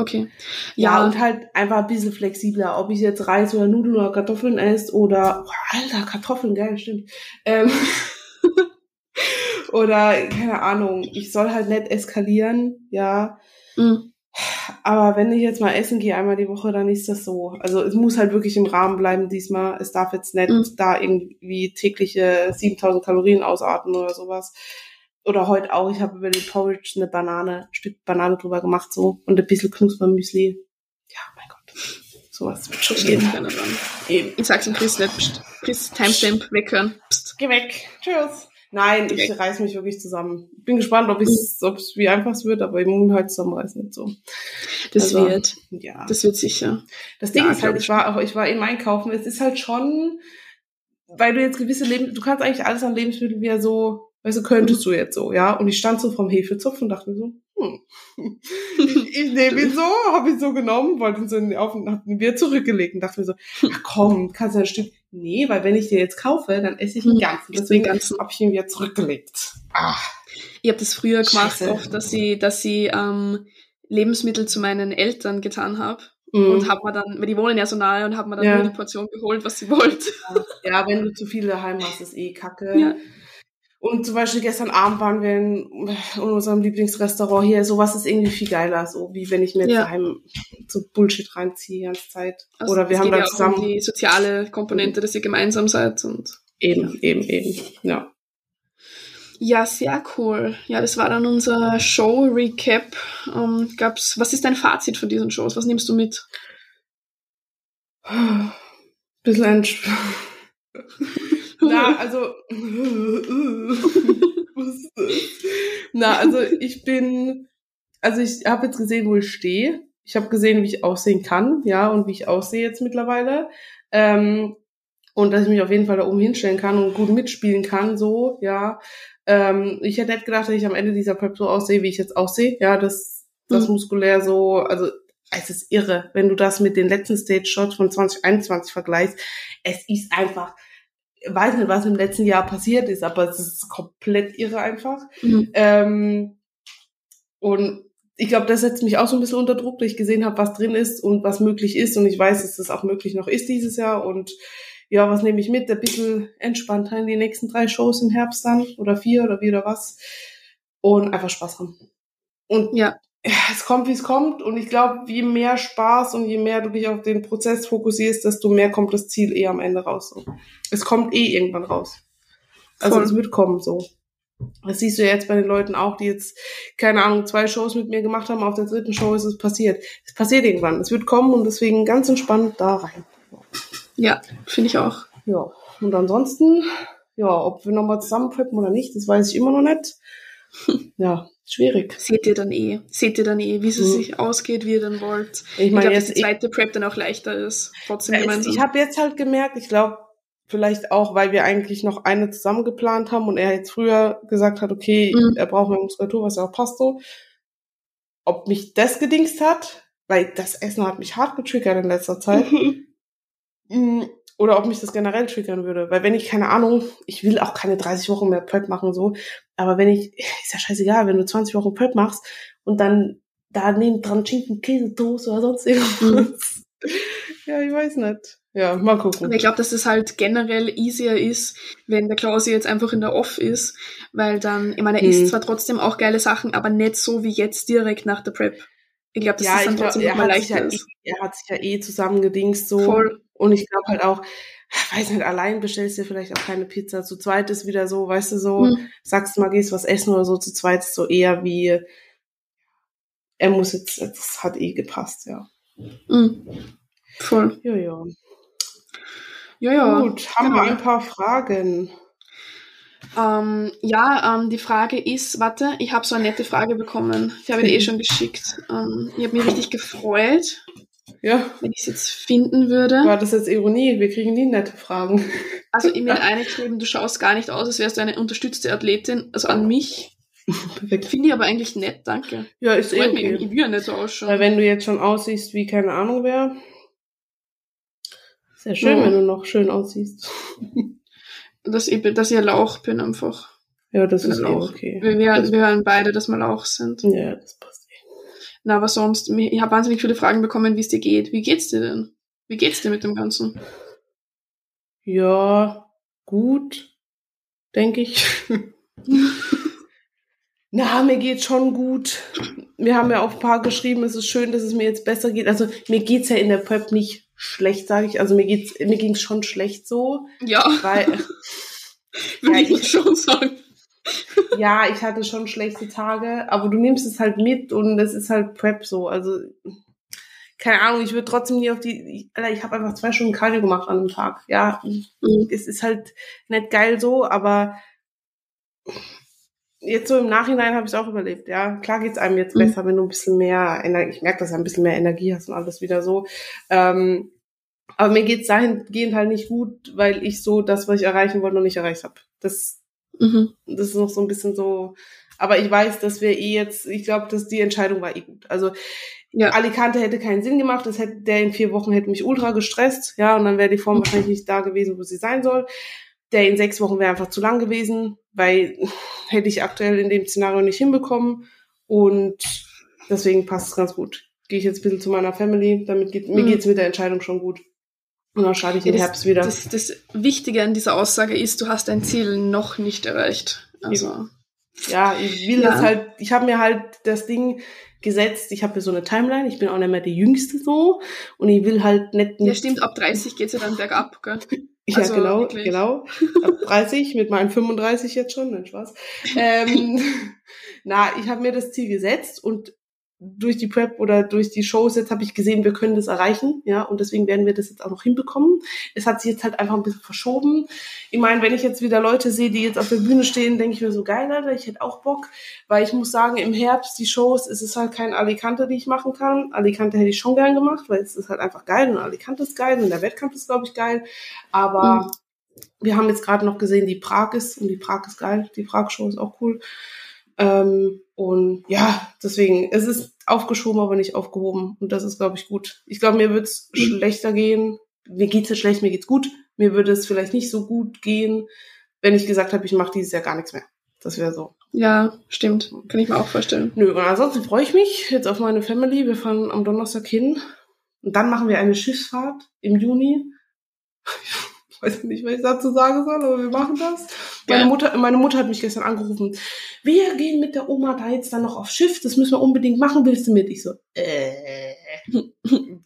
Okay. Ja, Ja, und halt einfach ein bisschen flexibler, ob ich jetzt Reis oder Nudeln oder Kartoffeln esse oder, oh, Alter, Kartoffeln, geil, stimmt. Ähm, oder, keine Ahnung, ich soll halt nicht eskalieren, ja. mhm. Aber wenn ich jetzt mal essen gehe, einmal die Woche, dann ist das so. Also es muss halt wirklich im Rahmen bleiben diesmal. Es darf jetzt nicht Mhm. da irgendwie tägliche 7000 Kalorien ausarten oder sowas. Oder heute auch, ich habe über den Porridge eine Banane, ein Stück Banane drüber gemacht so und ein bisschen Knuspermüsli. Ja, mein Gott. Sowas wird schon gehen. Eben. Ich sag's dem Chris nicht. Psst. Chris, Timestamp, weghören. Psst. Geh weg. Tschüss. Nein, ich Weg. reiß mich wirklich zusammen. Bin gespannt, ob es, es wie einfach es wird, aber ich muss halt zusammenreißen nicht so. Das Also, wird. Ja. Das wird sicher. Das Ding Ja, ist halt, ich war auch, ich war eben einkaufen. Es ist halt schon, weil du jetzt gewisse Leben, du kannst eigentlich alles an Lebensmitteln wieder so, weißt du, könntest du jetzt so, ja. Und ich stand so vom Hefezopf und dachte mir so, hm. ich, ich nehme ihn so, habe ihn so genommen, wollte ihn so in, auf und hab ihn wieder zurückgelegt und dachte mir so, ach komm, kannst du ein Stück? Nee, weil wenn ich dir jetzt kaufe, dann esse ich den Hm, ganzen. isst Deswegen den ganzen. habe ich ihn wieder zurückgelegt. Ah, Ich habe das früher gemacht, Scheiße. oft, dass ich, dass ich ähm, Lebensmittel zu meinen Eltern getan habe. mm. Und hab mir dann, weil die wohnen ja so nahe und habe mir dann Ja. nur die Portion geholt, was sie wollte. ja, wenn du zu viele daheim hast, ist eh kacke. Ja. Und zum Beispiel gestern Abend waren wir in, in unserem Lieblingsrestaurant hier. Sowas ist irgendwie viel geiler, so wie wenn ich mir Ja. daheim so Bullshit reinziehe die ganze Zeit. Also Oder wir haben dann ja zusammen um die soziale Komponente, dass ihr gemeinsam seid und eben, eben, eben. Ja. Ja, sehr cool. Ja, das war dann unser Show-Recap. Ähm, gab's, was ist dein Fazit von diesen Shows? Was nimmst du mit? Bisschen entsp Na, also. Na, also ich bin. Also ich habe jetzt gesehen, wo ich stehe. Ich habe gesehen, wie ich aussehen kann, ja, und wie ich aussehe jetzt mittlerweile. Ähm, und dass ich mich auf jeden Fall da oben hinstellen kann und gut mitspielen kann, so, ja. Ähm, ich hätte nicht gedacht, dass ich am Ende dieser Prep so aussehe, wie ich jetzt aussehe. Ja, das, das Mhm. muskulär so, also es ist irre, wenn du das mit den letzten Stage-Shots von 2021 vergleichst. Es ist einfach, weiß nicht, was im letzten Jahr passiert ist, aber es ist komplett irre einfach. Mhm. Ähm, und ich glaube, das setzt mich auch so ein bisschen unter Druck, dass ich gesehen habe, was drin ist und was möglich ist. Und ich weiß, dass es auch möglich noch ist dieses Jahr. Und ja, was nehme ich mit? Ein bisschen entspannter in die nächsten drei Shows im Herbst dann oder vier oder wie oder was. Und einfach Spaß haben. Und Ja. Es kommt, wie es kommt. Und ich glaube, je mehr Spaß und je mehr du dich auf den Prozess fokussierst, desto mehr kommt das Ziel eh am Ende raus. So. Es kommt eh irgendwann raus. Also Voll. es wird kommen so. Das siehst du ja jetzt bei den Leuten auch, die jetzt, keine Ahnung, zwei Shows mit mir gemacht haben. Auf der dritten Show ist es passiert. Es passiert irgendwann. Es wird kommen und deswegen ganz entspannt da rein. Ja, finde ich auch. Ja. Und ansonsten, ja, ob wir nochmal zusammen preppen oder nicht, das weiß ich immer noch nicht. Ja, schwierig. Seht ihr dann eh. Seht ihr dann eh, wie es Mhm. sich ausgeht, wie ihr dann wollt. Ich Ich meine, glaube, dass die zweite Prep dann auch leichter ist. Trotzdem Ja, gemeinsam. Ich habe jetzt halt gemerkt, ich glaube, vielleicht auch, weil wir eigentlich noch eine zusammen geplant haben und er jetzt früher gesagt hat, okay, Mhm. er braucht mehr Muskulatur, was ja auch passt so. Ob mich das gedingst hat, weil das Essen hat mich hart getriggert in letzter Zeit. Mm, Oder ob mich das generell triggern würde. Weil wenn ich, keine Ahnung, ich will auch keine 30 Wochen mehr Prep machen, so. Aber wenn ich, ist ja scheißegal, wenn du 20 Wochen Prep machst und dann da neben dran Schinken, Käse, Toast oder sonst irgendwas. Ja, ich weiß nicht. Ja, mal gucken. ich glaube, dass es halt generell easier ist, wenn der Klausi jetzt einfach in der Off ist, weil dann, ich meine, er Hm. isst zwar trotzdem auch geile Sachen, aber nicht so wie jetzt direkt nach der Prep. Ich glaube, dass Ja, es dann glaub, trotzdem er, sich leichter ja, ist. eh- er hat sich ja eh zusammengedingst so. Voll. Und ich glaube halt auch, weiß nicht, allein bestellst du dir vielleicht auch keine Pizza. Zu zweit ist wieder so, weißt du, so, Hm. sagst du mal, gehst was essen oder so. Zu zweit ist so eher wie, er muss jetzt, das hat eh gepasst, ja. Mhm. Voll. Ja, ja. Ja, ja. Gut, haben genau. wir ein paar Fragen. Ähm, ja, ähm, die Frage ist, warte, ich habe so eine nette Frage bekommen. Die habe ich dir eh schon geschickt. Ähm, ich habe mich richtig gefreut, Ja, wenn ich es jetzt finden würde. war das jetzt Ironie? Wir kriegen nie nette Fragen. Also ich mir hat eine geschrieben, du schaust gar nicht aus, als wärst du eine unterstützte Athletin, also an mich. Perfekt. Finde ich aber eigentlich nett, danke. Ja, ist eh okay. ich will ja nicht so ausschauen. Weil wenn du jetzt schon aussiehst wie keine Ahnung wer, ist ja schön, Ja. wenn du noch schön aussiehst. dass, ich, dass ich ein Lauch bin einfach. Ja, das Bin ist Lauch. okay. Wir, wir, wir hören beide, dass wir Lauch sind. Ja, das. Na, aber sonst, ich habe wahnsinnig viele Fragen bekommen, wie es dir geht. Wie geht's dir denn? Wie geht's dir mit dem Ganzen? Ja, gut, denke ich. Na, mir geht's schon gut. Wir haben ja auch ein paar geschrieben, es ist schön, dass es mir jetzt besser geht. Also mir geht's ja in der Prep nicht schlecht, sage ich. Also mir geht's, mir ging's schon schlecht so, Ja, weil würde Ja, ich ich- schon sagen. Ja, ich hatte schon schlechte Tage, aber du nimmst es halt mit und es ist halt Prep so. Also keine Ahnung, ich würde trotzdem nie auf die. Ich, Alter, ich habe einfach zwei Stunden Cardio gemacht an einem Tag. Ja, Mhm. es ist halt nicht geil so, aber jetzt so im Nachhinein habe ich es auch überlebt. Ja, klar geht's einem jetzt Mhm. besser, wenn du ein bisschen mehr Energie, ich merke, dass du ein bisschen mehr Energie hast und alles wieder so. Ähm, aber mir geht's dahingehend halt nicht gut, weil ich so das, was ich erreichen wollte, noch nicht erreicht habe. Das, Mhm. das ist noch so ein bisschen so Aber ich weiß, dass wir eh jetzt, ich glaube, dass die Entscheidung war eh gut. Also ja. Alicante hätte keinen Sinn gemacht, das hätte, der in vier Wochen hätte mich ultra gestresst, ja, und dann wäre die Form wahrscheinlich nicht da gewesen, wo sie sein soll. Der in sechs Wochen wäre einfach zu lang gewesen, weil hätte ich aktuell in dem Szenario nicht hinbekommen. Und deswegen passt es ganz gut. Gehe ich jetzt ein bisschen zu meiner Family, damit geht, mhm. mir geht's mit der Entscheidung schon gut. Und dann starte ich ja, im Herbst wieder. Das, das Wichtige an dieser Aussage ist, du hast dein Ziel noch nicht erreicht. Also. Ja, ich will ja. das halt, ich habe mir halt das Ding gesetzt, ich habe hier so eine Timeline, ich bin auch nicht mehr die Jüngste so und ich will halt nicht... Ja stimmt, ab 30 geht's ja dann bergab, gell? Ja, also, genau, wirklich. genau. Ab 30 mit meinen 35 jetzt schon, nein, Spaß. Ähm, na, ich habe mir das Ziel gesetzt und durch die Prep oder durch die Shows jetzt habe ich gesehen, wir können das erreichen, ja, und deswegen werden wir das jetzt auch noch hinbekommen. Es hat sich jetzt halt einfach ein bisschen verschoben. Ich meine, wenn ich jetzt wieder Leute sehe, die jetzt auf der Bühne stehen, denke ich mir so geil, Alter, ich hätte auch Bock, weil ich muss sagen, im Herbst die Shows, es ist halt kein Alicante, die ich machen kann. Alicante hätte ich schon gern gemacht, weil es ist halt einfach geil und Alicante ist geil und der Wettkampf ist glaube ich geil, aber mhm. wir haben jetzt gerade noch gesehen, die Prag ist und die Prag ist geil, die Prag Show ist auch cool. Ähm, und ja, deswegen, es ist aufgeschoben, aber nicht aufgehoben. Und das ist, glaube ich, gut. Ich glaube, mir wird es mhm. schlechter gehen. Mir geht's es schlecht, mir geht's gut. Mir würde es vielleicht nicht so gut gehen, wenn ich gesagt habe, ich mache dieses Jahr gar nichts mehr. Das wäre so. Ja, stimmt. Kann ich mir auch vorstellen. Nö, und ansonsten freue ich mich jetzt auf meine Family. Wir fahren am Donnerstag hin. Und dann machen wir eine Schiffsfahrt im Juni weiß nicht, was ich dazu sagen soll, aber wir machen das. Meine Mutter, meine Mutter hat mich gestern angerufen. Wir gehen mit der Oma da jetzt dann noch aufs Schiff. Das müssen wir unbedingt machen. Willst du mit? Ich so, äh,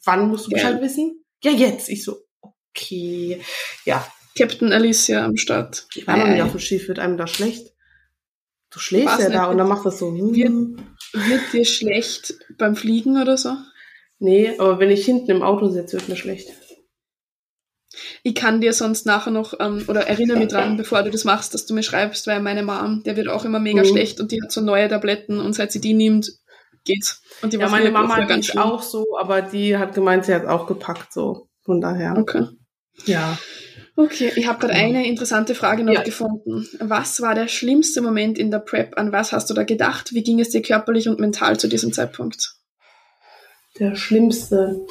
wann musst du Bescheid wissen? Ja, jetzt. Ich so, okay. Ja. Captain Alicia am Start. Ich war noch nicht auf dem Schiff. Wird einem da schlecht? Du schläfst ja da und dann macht das so. Hm. Wird, wird dir schlecht beim Fliegen oder so? Nee, aber wenn ich hinten im Auto sitze, wird mir schlecht. Ich kann dir sonst nachher noch, ähm, oder erinnere mich dran, bevor du das machst, dass du mir schreibst, weil meine Mom, der wird auch immer mega mhm. schlecht und die hat so neue Tabletten und seit sie die nimmt, geht's. Und die ja, meine Mama die ist auch so, aber die hat gemeint, sie hat auch gepackt, so. Von daher. Okay. Ja. Okay, ich habe gerade eine interessante Frage noch ja. gefunden. Was war der schlimmste Moment in der Prep? An was hast du da gedacht? Wie ging es dir körperlich und mental zu diesem Zeitpunkt? Der schlimmste.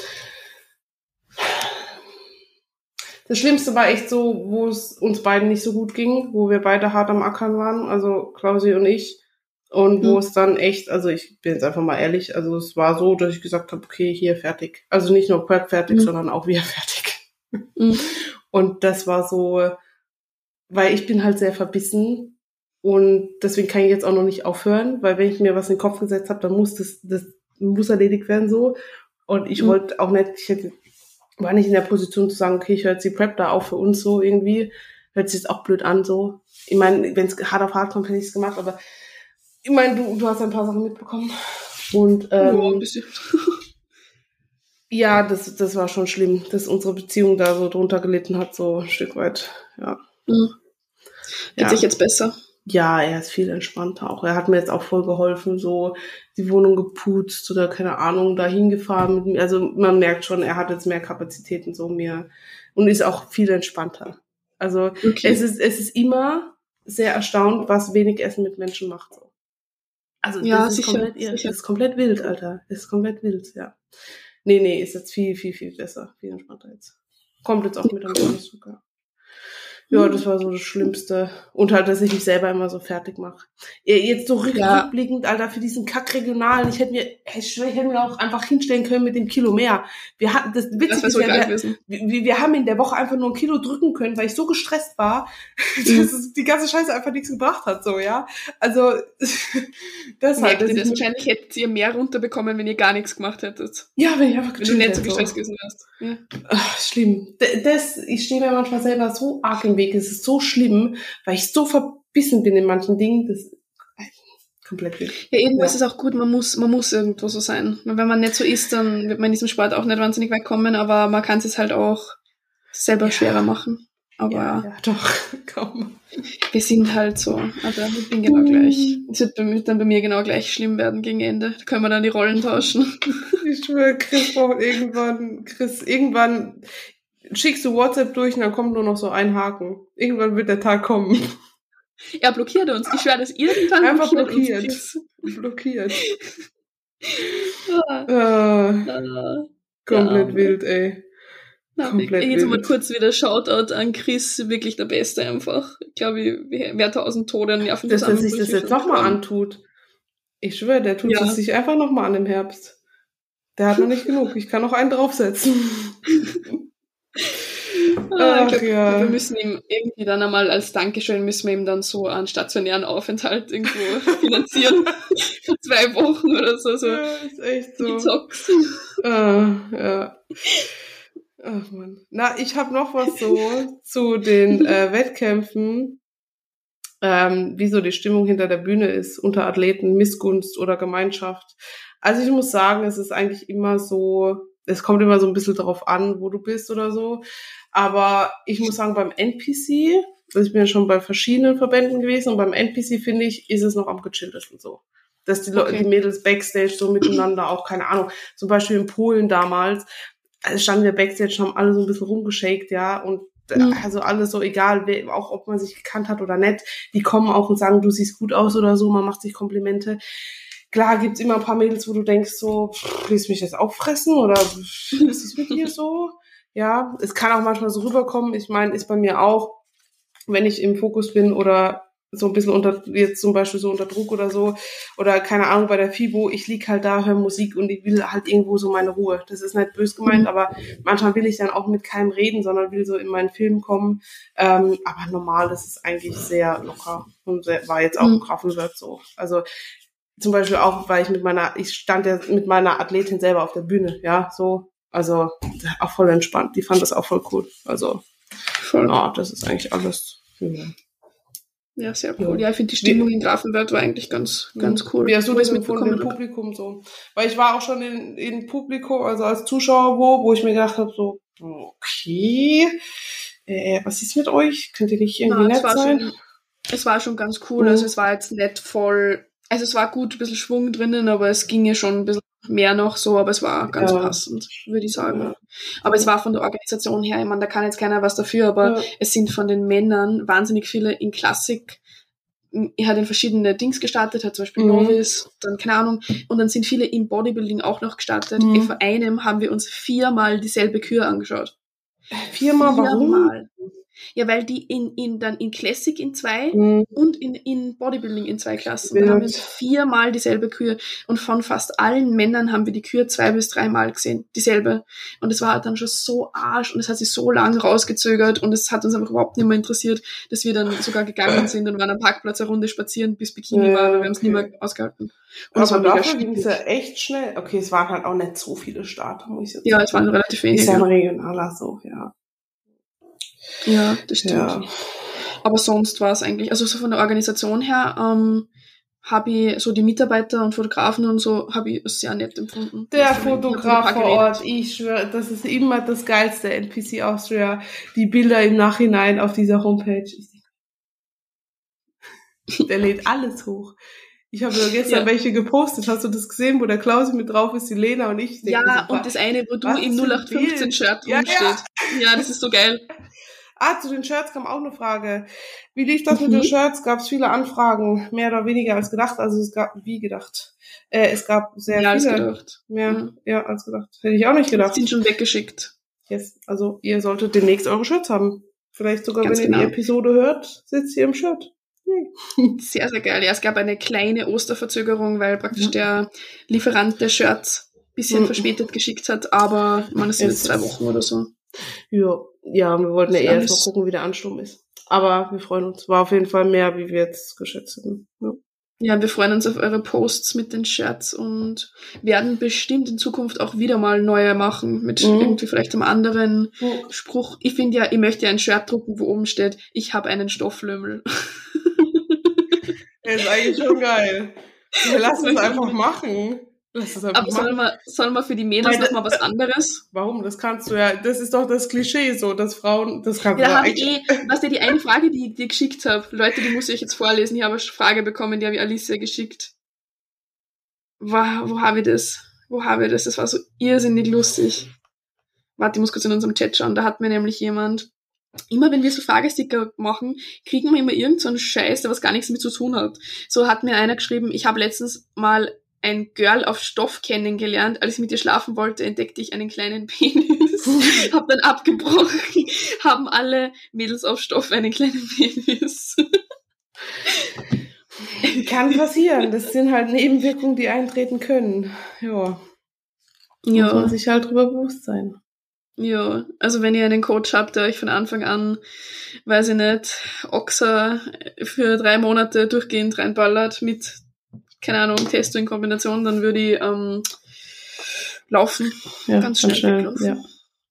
Das Schlimmste war echt so, wo es uns beiden nicht so gut ging, wo wir beide hart am Ackern waren, also Klausi und ich. Und wo mhm. es dann echt, also ich bin jetzt einfach mal ehrlich, also es war so, dass ich gesagt habe, okay, hier fertig. Also nicht nur Prep fertig, mhm. sondern auch wir fertig. Mhm. Und das war so, weil ich bin halt sehr verbissen und deswegen kann ich jetzt auch noch nicht aufhören, weil wenn ich mir was in den Kopf gesetzt habe, dann muss das, das muss erledigt werden so. Und ich mhm. wollte auch nicht, ich hätte war nicht in der Position zu sagen, okay, ich höre jetzt die Prep da auf für uns so irgendwie. Hört sich jetzt auch blöd an, so. Ich meine, wenn es hart auf hart kommt, hätte ich es gemacht, aber ich meine, du, du hast ein paar Sachen mitbekommen. Und ähm, ja, ein bisschen. ja, das, das war schon schlimm, dass unsere Beziehung da so drunter gelitten hat, so ein Stück weit. Ja. Mhm. Geht ja. sich jetzt besser? Ja, er ist viel entspannter auch. Er hat mir jetzt auch voll geholfen, so die Wohnung geputzt oder keine Ahnung, dahin gefahren mit mir. Also man merkt schon, er hat jetzt mehr Kapazitäten so mehr und ist auch viel entspannter. Also okay. es ist es ist immer sehr erstaunt, was wenig Essen mit Menschen macht. So. Also ja, das, ist sicher, komplett, sicher. das ist komplett wild, Alter. Das ist komplett wild, ja. Nee, nee, ist jetzt viel, viel, viel besser, viel entspannter jetzt. Kommt jetzt auch mit dem Zucker. Ja, das war so das Schlimmste. Und halt, dass ich mich selber immer so fertig mache. Jetzt so ja. rückblickend, Alter, für diesen Kack-Regionalen, ich hätte mir, ich hätte mir auch einfach hinstellen können mit dem Kilo mehr. Wir hatten, das Witzige ist ja, wir, wir, wir, haben in der Woche einfach nur ein Kilo drücken können, weil ich so gestresst war, mhm. dass es die ganze Scheiße einfach nichts gebracht hat, so, ja. Also, das halt. Das wahrscheinlich hättet ihr mehr runterbekommen, wenn ihr gar nichts gemacht hättet. Ja, wenn ich einfach Wenn du nicht so gestresst gewesen wärst. Ja. Ach, schlimm. Das, ich stehe mir manchmal selber so arg im Weg Weg. Es ist so schlimm, weil ich so verbissen bin in manchen Dingen. Das komplett wild. Ja, irgendwo ja. ist es auch gut, man muss, man muss irgendwo so sein. Wenn man nicht so ist, dann wird man in diesem Sport auch nicht wahnsinnig weit kommen, aber man kann es halt auch selber ja. schwerer machen. Aber ja, ja doch, komm. Wir sind halt so. Aber ich bin genau gleich. Es wird bei mir, dann bei mir genau gleich schlimm werden gegen Ende. Da können wir dann die Rollen tauschen. Ich schwöre, Chris braucht irgendwann, Chris, irgendwann, schickst du WhatsApp durch und dann kommt nur noch so ein Haken. Irgendwann wird der Tag kommen. Er blockiert uns. Ich schwöre, dass irgendwann Einfach blockiert. blockiert. Uns. Blockiert. Ah, Äh, ah. komplett Ja. wild, ey. Na, Komplett jetzt mal kurz wieder Shoutout an Chris, wirklich der Beste einfach. Ich glaube, wer tausend Tode an Nerven Dass er sich das jetzt nochmal antut. Ich schwöre, der tut Ja. es sich einfach nochmal an im Herbst. Der hat noch nicht genug. Ich kann noch einen draufsetzen. Ah, Ach, glaub, ja. Wir müssen ihm irgendwie dann einmal als Dankeschön müssen wir ihm dann so einen stationären Aufenthalt irgendwo finanzieren. Für zwei Wochen oder so, so Ja, ist echt so. Detox. Ah, ja. Ach man. Na, ich habe noch was so zu den äh, Wettkämpfen, ähm, wie so die Stimmung hinter der Bühne ist, unter Athleten, Missgunst oder Gemeinschaft. Also ich muss sagen, es ist eigentlich immer so, es kommt immer so ein bisschen darauf an, wo du bist oder so. Aber ich muss sagen, beim NPC, also ich bin ja schon bei verschiedenen Verbänden gewesen und beim NPC finde ich, ist es noch am gechilltesten so. Dass die, Leute, Okay. die Mädels Backstage so miteinander auch, keine Ahnung, zum Beispiel in Polen damals, also standen wir Backstage, haben alle so ein bisschen rumgeschakt, ja, und Mhm. also alles so, egal, wer, auch ob man sich gekannt hat oder nicht, die kommen auch und sagen, du siehst gut aus oder so, man macht sich Komplimente. Klar gibt's immer ein paar Mädels, wo du denkst so, willst du mich jetzt auffressen oder was ist mit dir so? Ja, es kann auch manchmal so rüberkommen. Ich meine, ist bei mir auch, wenn ich im Fokus bin oder so ein bisschen unter, jetzt zum Beispiel so unter Druck oder so, oder keine Ahnung, bei der FIBO, ich lieg halt da, höre Musik und ich will halt irgendwo so meine Ruhe. Das ist nicht bös gemeint, Mhm. aber manchmal will ich dann auch mit keinem reden, sondern will so in meinen Film kommen. Ähm, aber normal, das ist eigentlich sehr locker und sehr, war jetzt auch Mhm. im Grafenwirt so. Also zum Beispiel auch, weil ich mit meiner, ich stand ja mit meiner Athletin selber auf der Bühne, ja, so. Also auch voll entspannt. Die fand das auch voll cool. Also Voll. ja, das ist eigentlich alles. Ja. Ja, sehr cool. Ja, ich finde die Stimmung in Grafenwörth war eigentlich ganz, ganz cool. Wie hast du Wo das mitbekommen hab. Publikum so? Weil ich war auch schon in, in Publikum, also als Zuschauer wo, wo ich mir gedacht habe, so, okay, äh, was ist mit euch? Könnt ihr nicht irgendwie Ja, nett es war sein? schon, es war schon ganz cool. Mhm. Also es war jetzt nicht voll, also es war gut, ein bisschen Schwung drinnen, aber es ginge schon ein bisschen mehr noch so, aber es war ganz Ja. passend, würde ich sagen. Ja. Aber es war von der Organisation her, ich meine, da kann jetzt keiner was dafür, aber Ja. es sind von den Männern wahnsinnig viele in Klassik. Er hat in verschiedene Dings gestartet, hat zum Beispiel Mhm. Novice, dann keine Ahnung, und dann sind viele im Bodybuilding auch noch gestartet. Mhm. Vor einem haben wir uns viermal dieselbe Kür angeschaut. Viermal, warum? Ja, weil die in, in, dann in Classic in zwei Mhm. und in, in Bodybuilding in zwei Klassen. Da haben wir uns viermal dieselbe Kür. Und von fast allen Männern haben wir die Kür zwei bis dreimal gesehen. Dieselbe. Und es war halt dann schon so arsch und es hat sich so lang rausgezögert und es hat uns einfach überhaupt nicht mehr interessiert, dass wir dann sogar gegangen sind und waren am Parkplatz eine Runde spazieren, bis Bikini Ja, war, aber wir haben es nicht mehr ausgehalten. Und Aber dafür ging es ja echt schnell. Okay, es waren halt auch nicht so viele Starter, muss ich jetzt Ja, es waren relativ Ist ja ein wenige. regionaler so, ja. Ja, das stimmt. Ja. Aber sonst war es eigentlich, also so von der Organisation her, ähm, habe ich so die Mitarbeiter und Fotografen und so, habe ich sehr nett empfunden. Der Also, Fotograf vor. Ort, ich schwöre, das ist immer das Geilste, NPC Austria, die Bilder im Nachhinein auf dieser Homepage. Der lädt alles hoch. Ich habe ja gestern Ja. welche gepostet. Hast du das gesehen, wo der Klausi mit drauf ist, die Lena und ich? Ja, und das eine, wo du im für ein 0815-Shirt Ja, rumsteht. ja. Ja. das ist so geil. Ah, zu den Shirts kam auch eine Frage. Wie lief das Mhm. mit den Shirts? Gab es viele Anfragen, mehr oder weniger als gedacht? Also es gab, wie gedacht? Äh, es gab sehr Ja, als viele. gedacht. Mehr, Ja. ja, als gedacht. Hätte ich auch nicht gedacht. Sind schon weggeschickt. Yes. Also ihr solltet demnächst eure Shirts haben. Vielleicht sogar, Ganz wenn ihr genau. die Episode hört, sitzt ihr im Shirt. Sehr, sehr geil. Ja, es gab eine kleine Osterverzögerung, weil praktisch der Lieferant der Shirts ein bisschen Mhm. verspätet geschickt hat, aber man es sind Es jetzt zwei ist- Wochen oder so. Ja, ja, wir wollten ja eher alles- erst mal gucken, wie der Ansturm ist. Aber wir freuen uns. War auf jeden Fall mehr, wie wir jetzt geschätzt hätten. Ja. Ja, wir freuen uns auf eure Posts mit den Shirts und werden bestimmt in Zukunft auch wieder mal neue machen mit Mhm. irgendwie vielleicht einem anderen Spruch. Ich finde ja, ich möchte ja ein Shirt drucken, wo oben steht, ich habe einen Stofflümmel. Der ist eigentlich schon geil. Ja, lass es einfach machen. Einfach Aber sollen wir, sollen wir für die Mädels Meine- noch mal was anderes? Warum? Das kannst du ja. Das ist doch das Klischee so, dass Frauen, das kannst Ja, du ich eigentlich- eh, was dir die eine Frage, die ich dir geschickt habe. Leute, die muss ich euch jetzt vorlesen. Ich habe eine Frage bekommen, die habe ich Alicia geschickt. Wo, wo habe ich das? Wo habe ich das? Das war so irrsinnig lustig. Warte, ich muss kurz in unserem Chat schauen. Da hat mir nämlich jemand immer wenn wir so Fragesticker machen, kriegen wir immer irgendeinen so Scheiß, der was gar nichts damit zu tun hat. So hat mir einer geschrieben, ich habe letztens mal ein Girl auf Stoff kennengelernt. Als ich mit ihr schlafen wollte, entdeckte ich einen kleinen Penis. hab dann abgebrochen. Haben alle Mädels auf Stoff einen kleinen Penis. Kann passieren. Das sind halt Nebenwirkungen, die eintreten können. Ja. Ja. Muss man sich halt drüber bewusst sein. Ja, also wenn ihr einen Coach habt, der euch von Anfang an, weiß ich nicht, Oxa für drei Monate durchgehend reinballert mit, keine Ahnung, Testo in Kombination, dann würde ich ähm, laufen. Ja, ganz schnell. weglaufen. ja.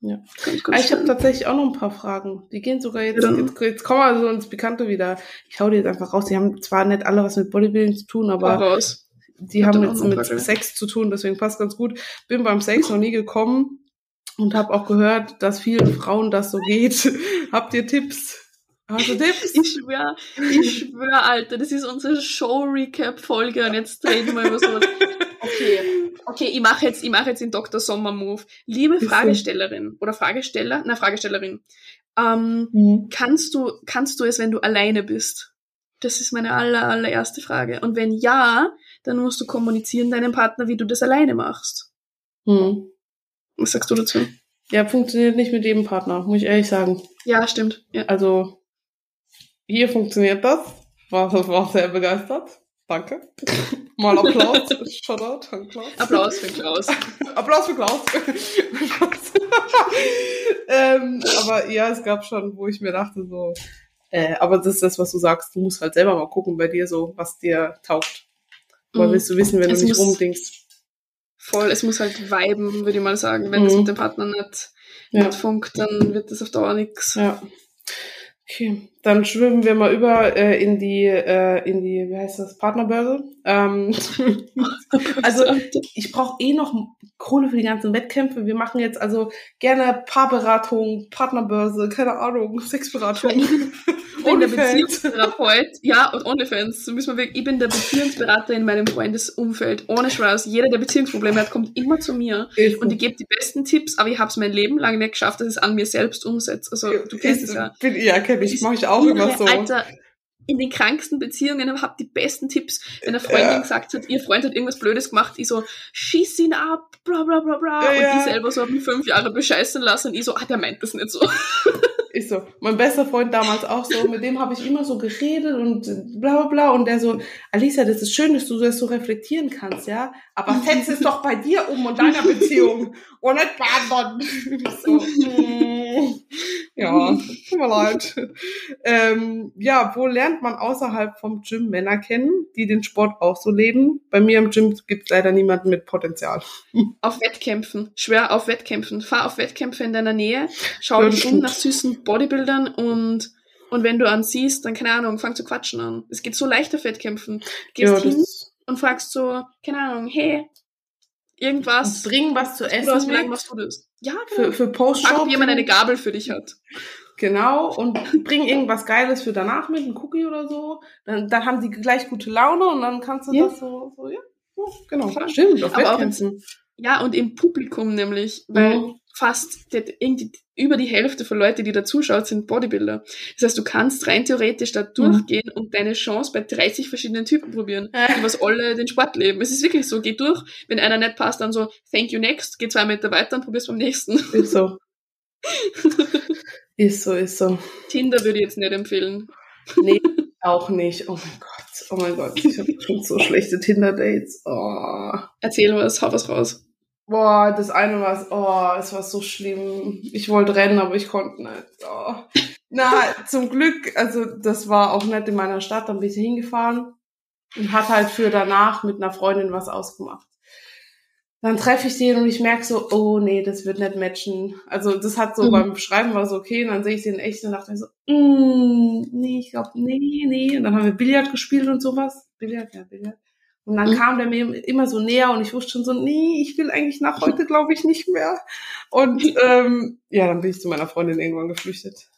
Ja. Ganz, Ah, ganz ich habe schnell. tatsächlich auch noch ein paar Fragen. Die gehen sogar jetzt, Ja. jetzt, jetzt kommen wir so ins Bekannte wieder. Ich hau die jetzt einfach raus. Die haben zwar nicht alle was mit Bodybuilding zu tun, aber raus. die hab haben jetzt mit Frage. Sex zu tun, deswegen passt ganz gut. Bin beim Sex noch nie gekommen und habe auch gehört, dass vielen Frauen das so geht. Habt ihr Tipps? Du Tipps? Ich schwör, ich schwör, Alter, das ist unsere Show-Recap-Folge und jetzt reden wir über sowas. Okay, okay, ich mache jetzt, ich mache jetzt den Dr. Sommer-Move. Liebe. Fragestellerin oder Fragesteller, na Fragestellerin, ähm, Mhm. kannst du, kannst du es, wenn du alleine bist? Das ist meine aller, allererste Frage. Und wenn ja, dann musst du kommunizieren deinem Partner, wie du das alleine machst. Mhm. Was sagst du dazu? Ja, funktioniert nicht mit jedem Partner, muss ich ehrlich sagen. Ja, stimmt. Ja. Also, hier funktioniert das. War, war sehr begeistert. Danke. Mal Applaus. Shoutout an Klaus. Applaus für Klaus. Applaus für Klaus. ähm, aber ja, es gab schon, wo ich mir dachte, so, äh, aber das ist das, was du sagst, du musst halt selber mal gucken bei dir so, was dir taugt. Weil Mhm. willst du wissen, wenn Es du nicht rumdingst. Voll, es muss halt viben, würde ich mal sagen. Wenn das Mhm. mit dem Partner nicht, Ja. nicht funkt, dann wird das auf Dauer nix. Ja. Okay, dann schwimmen wir mal über äh, in die, äh, in die, wie heißt das, Partnerbörse. Ähm, also ich brauche eh noch Kohle für die ganzen Wettkämpfe. Wir machen jetzt also gerne Paarberatung, Partnerbörse, keine Ahnung, Sexberatung. ich bin der. Beziehungstherapeut. Ja, und OnlyFans. So müssen wir wirklich, ich bin der Beziehungsberater in meinem Freundesumfeld. Ohne Scheiß. Jeder, der Beziehungsprobleme hat, kommt immer zu mir. Ist Und ich gebe die besten Tipps, aber ich habe es mein Leben lang nicht geschafft, dass ich es an mir selbst umsetze. Also, du kennst es ja. Bin, ja, kenne ich. Mache ich auch immer so. Alter, in den kranksten Beziehungen habt die besten Tipps. Wenn eine Freundin Ja. gesagt hat, ihr Freund hat irgendwas Blödes gemacht, ich so, schieß ihn ab, bla bla bla bla. Ja, und ja. die selber so mich fünf Jahre bescheißen lassen und ich so, ah, der meint das nicht so. Ist so. Mein bester Freund damals auch so, mit dem habe ich immer so geredet und bla bla bla. Und der so, Alisa, das ist schön, dass du das so reflektieren kannst, ja. Aber setz es doch bei dir um und deiner Beziehung und nicht bei anderen. Ich So, ja, tut mir leid. Ähm, ja, wo lernt man außerhalb vom Gym Männer kennen, die den Sport auch so leben? Bei mir im Gym gibt es leider niemanden mit Potenzial. Auf Wettkämpfen. Schwer auf Wettkämpfen. Fahr auf Wettkämpfe in deiner Nähe, schau Ja, dich um nach süßen Bodybuildern und, und wenn du einen siehst, dann keine Ahnung, fang zu quatschen an. Es geht so leicht auf Wettkämpfen. Gehst Ja, hin und fragst so, keine Ahnung, hey, irgendwas. bring was zu Oder essen was, lange mit machst du das? Ja, genau. für, für Frag, Post-Shopping. ob jemand eine Gabel für dich hat. Genau, und bring irgendwas Geiles für danach mit, ein Cookie oder so. Dann, dann haben die gleich gute Laune und dann kannst du Ja. das so, so ja, genau. Stimmt, auf Aber auch. Ja, und im Publikum nämlich, weil Mhm. Fast die, über die Hälfte von Leuten, die da zuschaut, sind Bodybuilder. Das heißt, du kannst rein theoretisch da durchgehen und deine Chance bei 30 verschiedenen Typen probieren, die was alle den Sport leben. Es ist wirklich so, geh durch, wenn einer nicht passt, dann so, thank you next, geh zwei Meter weiter und probier's beim nächsten. Ist so. ist so, ist so. Tinder würde ich jetzt nicht empfehlen. Nee, auch nicht. Oh mein Gott, oh mein Gott. Ich habe schon so schlechte Tinder-Dates. Oh. Erzähl was, hau was raus. Boah, das eine war, oh, es war so schlimm. Ich wollte rennen, aber ich konnte nicht. Oh. Na, zum Glück, also das war auch nicht in meiner Stadt, dann bin ich hingefahren und hat halt für danach mit einer Freundin was ausgemacht. Dann treffe ich den und ich merke so, oh nee, das wird nicht matchen. Also das hat so Mhm. beim Schreiben war so okay, und dann sehe ich den echt und dachte mir so, mm, nee, ich glaube, nee, nee. Und dann haben wir Billard gespielt und sowas. Billard, ja, Billard. Und dann Mhm. kam der mir immer so näher und ich wusste schon so, nee, ich will eigentlich nach heute, glaube ich, nicht mehr. Und ähm, ja, dann bin ich zu meiner Freundin irgendwann geflüchtet.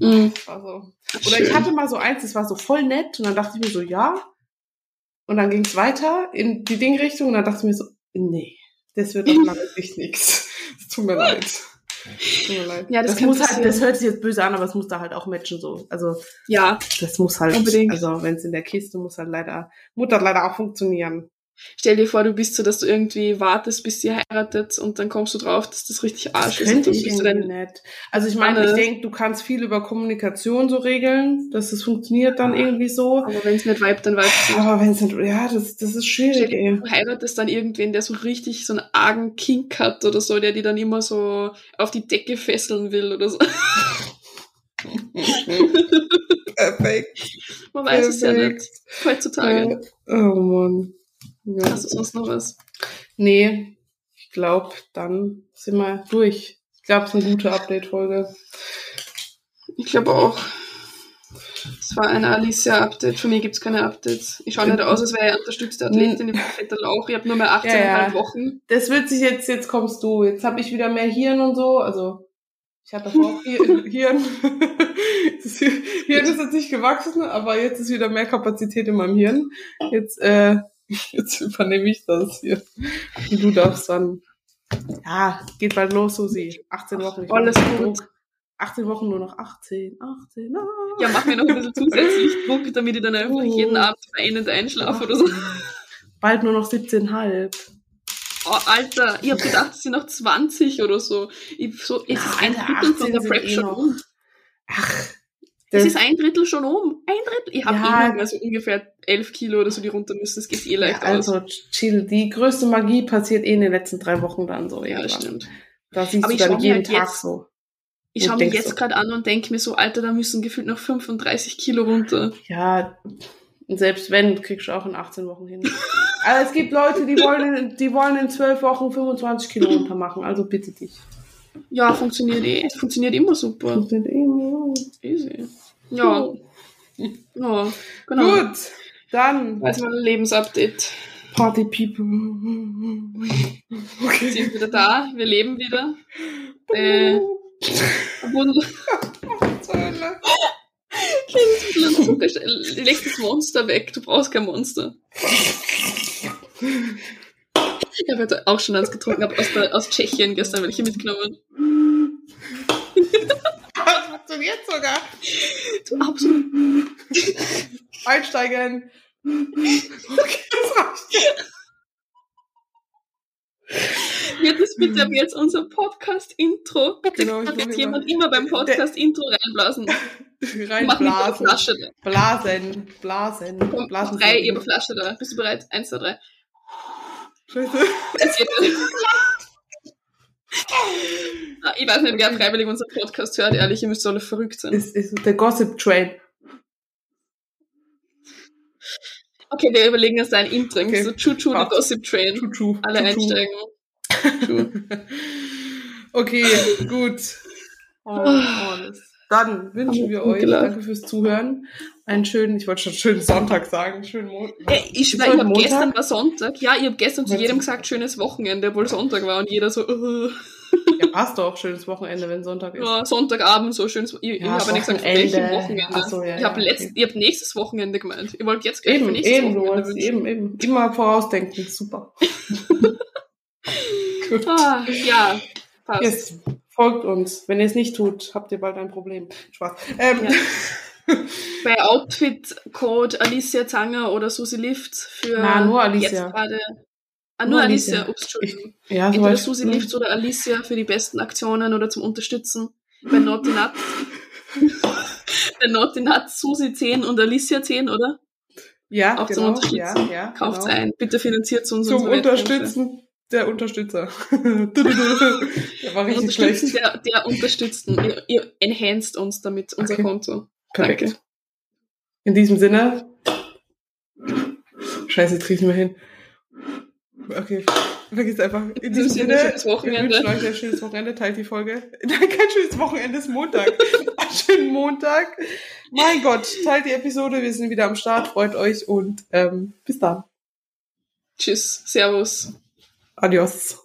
Mhm. Also, oder ich hatte mal so eins, das war so voll nett und dann dachte ich mir so, ja. Und dann ging es weiter in die Dingrichtung und dann dachte ich mir so, nee, das wird auf lange Sicht nichts. Es tut mir leid. Ja, das das, muss halt, das hört sich jetzt böse an, aber es muss da halt auch matchen so. Also Ja, das muss halt, Unbedingt. also wenn es in der Kiste muss halt leider, muss das leider auch funktionieren. Stell dir vor, du bist so, dass du irgendwie wartest, bis sie heiratet und dann kommst du drauf, dass das richtig Das Arsch ist. könnte ich irgendwie nicht. Also ich meine, ich denke, du kannst viel über Kommunikation so regeln, dass es funktioniert dann irgendwie so. aber wenn es nicht vibet, dann vibet es. Aber wenn es nicht, ja, das, das ist schwierig, dir ey. Du heiratest dann irgendwen, der so richtig so einen argen Kink hat oder so, der die dann immer so auf die Decke fesseln will oder so. Perfekt. Man weiß es ja Perfekt. nicht. Heutzutage. Oh Mann. Ja. Hast du sonst noch was? Nee, ich glaube, dann sind wir durch. Ich glaube, es ist eine gute Update-Folge. Ich glaube auch. Es war ein Alicia-Update. Für mich gibt's keine Updates. Ich schaue nicht aus, als wäre ich unterstützte Athletin. Ich bin fetter Lauch. Ich habe nur mehr 18,5 Ja, ja. Wochen. Das wird sich jetzt, jetzt kommst du. Jetzt habe ich wieder mehr Hirn und so. Also, ich hatte davor auch Hir- Hirn. Das Hirn ist jetzt nicht gewachsen, aber jetzt ist wieder mehr Kapazität in meinem Hirn. Jetzt, äh, jetzt übernehme ich das hier. Und du darfst dann. Ja, geht bald los, Susi. 18 Wochen. Alles gut. Druck. 18 Wochen nur noch 18, 18, ah. Ja, mach mir noch ein bisschen zusätzlich Druck, damit ich dann einfach Oh. jeden Abend weinend einschlafe oder so. Bald nur noch 17,5. Oh, Alter, ich hab gedacht, es sind noch 20 oder so. Ich, so es ist ein Alter, Drittel von 18 der Prep eh schon noch. um. Ach, Es das ist ein Drittel schon um. Ein Drittel. Ich habe Ja. eh noch mal so ungefähr 11 Kilo oder so, die runter müssen. Das geht eh leicht ja, also chill. Die größte Magie passiert eh in den letzten drei Wochen dann so. aus. Ja, das irgendwann. stimmt. Da siehst Aber du dann jeden halt Tag jetzt- so. Ich schaue mir jetzt so- gerade an und denke mir so, Alter, da müssen gefühlt noch 35 Kilo runter. Ja, und selbst wenn, kriegst du auch in 18 Wochen hin. Aber es gibt Leute, die wollen, in, die wollen in 12 Wochen 25 Kilo runter machen. Also bitte dich. Ja, funktioniert eh. Funktioniert immer super. Sind eh- Easy. Ja, ja genau. Gut, dann Weiß mal Lebensupdate. Party People. Wir Okay. sind wieder da, wir leben wieder. Äh, Zucker, leg das Monster weg, du brauchst kein Monster. Ich habe heute auch schon eins getrunken, habe aus, der- aus Tschechien gestern welche mitgenommen. Das funktioniert sogar. Du absolut. Einsteigen. Okay, das reicht. Wird das bitte jetzt unser Podcast-Intro? Bitte Genau, ich kann jetzt jemand immer beim Podcast-Intro reinblasen. Reinblasen. Flasche da. Blasen. Blasen. Komm, Blasen. drei, eine Flasche da. Bist du bereit? Eins, zwei, drei. Scheiße. Ah, Ich weiß nicht, wer freiwillig unseren Podcast hört, ehrlich, ihr müsst alle verrückt sein. Ist, ist der Gossip Train. Okay, wir überlegen uns ein Intro. Okay. So der Passt. Gossip Train. Chuchu. Alle Chuchu. einsteigen. Okay, gut. Oh, alles. Dann wünschen wir Gut euch, gelacht. danke fürs Zuhören, einen schönen, ich wollte schon schönen Sonntag sagen, schönen Montag. Ey, ich schwör, ich heute hab Montag? gestern war Sonntag. Ja, ich hab gestern zu jedem gesagt, schönes Wochenende, obwohl Sonntag war und jeder so, uh, Ja, passt doch, schönes Wochenende, wenn Sonntag ist. ja, Sonntagabend so schönes. Ich, ich Ja, habe nicht gesagt, von Wochenende. so, ja, ich habe ja, okay. ich hab nächstes Wochenende gemeint. Ihr wollt jetzt gleich für Eben, nächstes eben, Wochenende wünschen. eben, eben. Immer vorausdenken, super. Gut. Ah, ja, passt. Yes. Folgt uns. Wenn ihr es nicht tut, habt ihr bald ein Problem. Spaß. Ähm, Bei Outfit-Code Alicia Zanger oder Susi Lift für Na, nur Alicia. jetzt gerade. Ah, nur, Nur Alicia. Alicia. Ups, Entschuldigung. ja, so Entweder Susi Lifts oder Alicia für die besten Aktionen oder zum Unterstützen. Bei Naughty Nuts. Bei Naughty Nuts Susi 10 und Alicia 10, oder? Ja, auch zum genau. Unterstützen. Ja, ja, Kauft's genau. ein. Bitte finanziert uns Zum Wettkämpfe. Unterstützen der Unterstützer. der war richtig schlecht. der, der Unterstützen. Ihr, ihr enhanced uns damit unser Okay. Konto. Perfekt. Danke. In diesem Sinne. Scheiße, jetzt krieg ich nicht mehr hin. Okay, vergiss einfach. In diesem Sinne, schönes wir Wochenende. wünschen euch ein schönes Wochenende. Teilt die Folge. Nein, kein schönes Wochenende, es ist Montag. Einen schönen Montag. Mein Gott, teilt die Episode. Wir sind wieder am Start. Freut euch und ähm, bis dann. Tschüss. Servus. Adios.